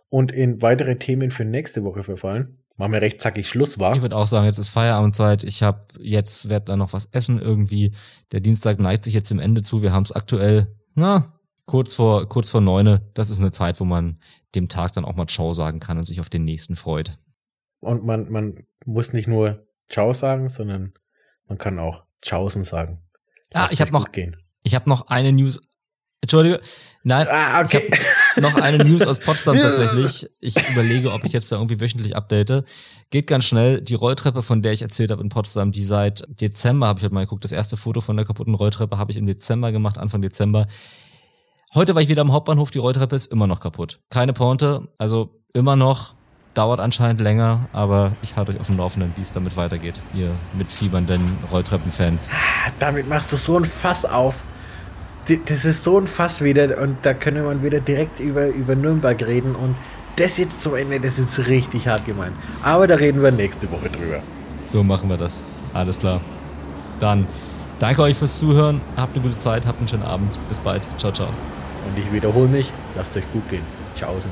und in weitere Themen für nächste Woche verfallen. Machen wir recht zackig Schluss, war. Ich würde auch sagen, jetzt ist Feierabendzeit. Ich habe jetzt werde da noch was essen irgendwie. Der Dienstag neigt sich jetzt im Ende zu. Wir haben es aktuell, na, kurz vor kurz vor neune. Das ist eine Zeit, wo man dem Tag dann auch mal Ciao sagen kann und sich auf den nächsten freut. Und man man muss nicht nur Ciao sagen, sondern man kann auch Tschaußen sagen. Ah, ich habe noch gehen. ich habe noch eine News Entschuldige. Nein, ah, okay. ich [LAUGHS] habe noch eine News aus Potsdam tatsächlich. Ich überlege, ob ich jetzt da irgendwie wöchentlich update. Geht ganz schnell. Die Rolltreppe, von der ich erzählt habe in Potsdam, die seit Dezember, habe ich halt mal geguckt, das erste Foto von der kaputten Rolltreppe habe ich im Dezember gemacht, Anfang Dezember. Heute war ich wieder am Hauptbahnhof, die Rolltreppe ist immer noch kaputt. Keine Pointe, also immer noch, dauert anscheinend länger, aber ich halte euch auf dem Laufenden, wie es damit weitergeht, ihr mitfiebernden Rolltreppenfans. Ah, damit machst du so ein Fass auf das ist so ein Fass wieder und da können wir wieder direkt über, über Nürnberg reden und das jetzt zum Ende, das ist richtig hart gemeint. Aber da reden wir nächste Woche drüber. So machen wir das. Alles klar. Dann danke euch fürs Zuhören. Habt eine gute Zeit, habt einen schönen Abend. Bis bald. Ciao, ciao. Und ich wiederhole mich. Lasst euch gut gehen. Tschaußen.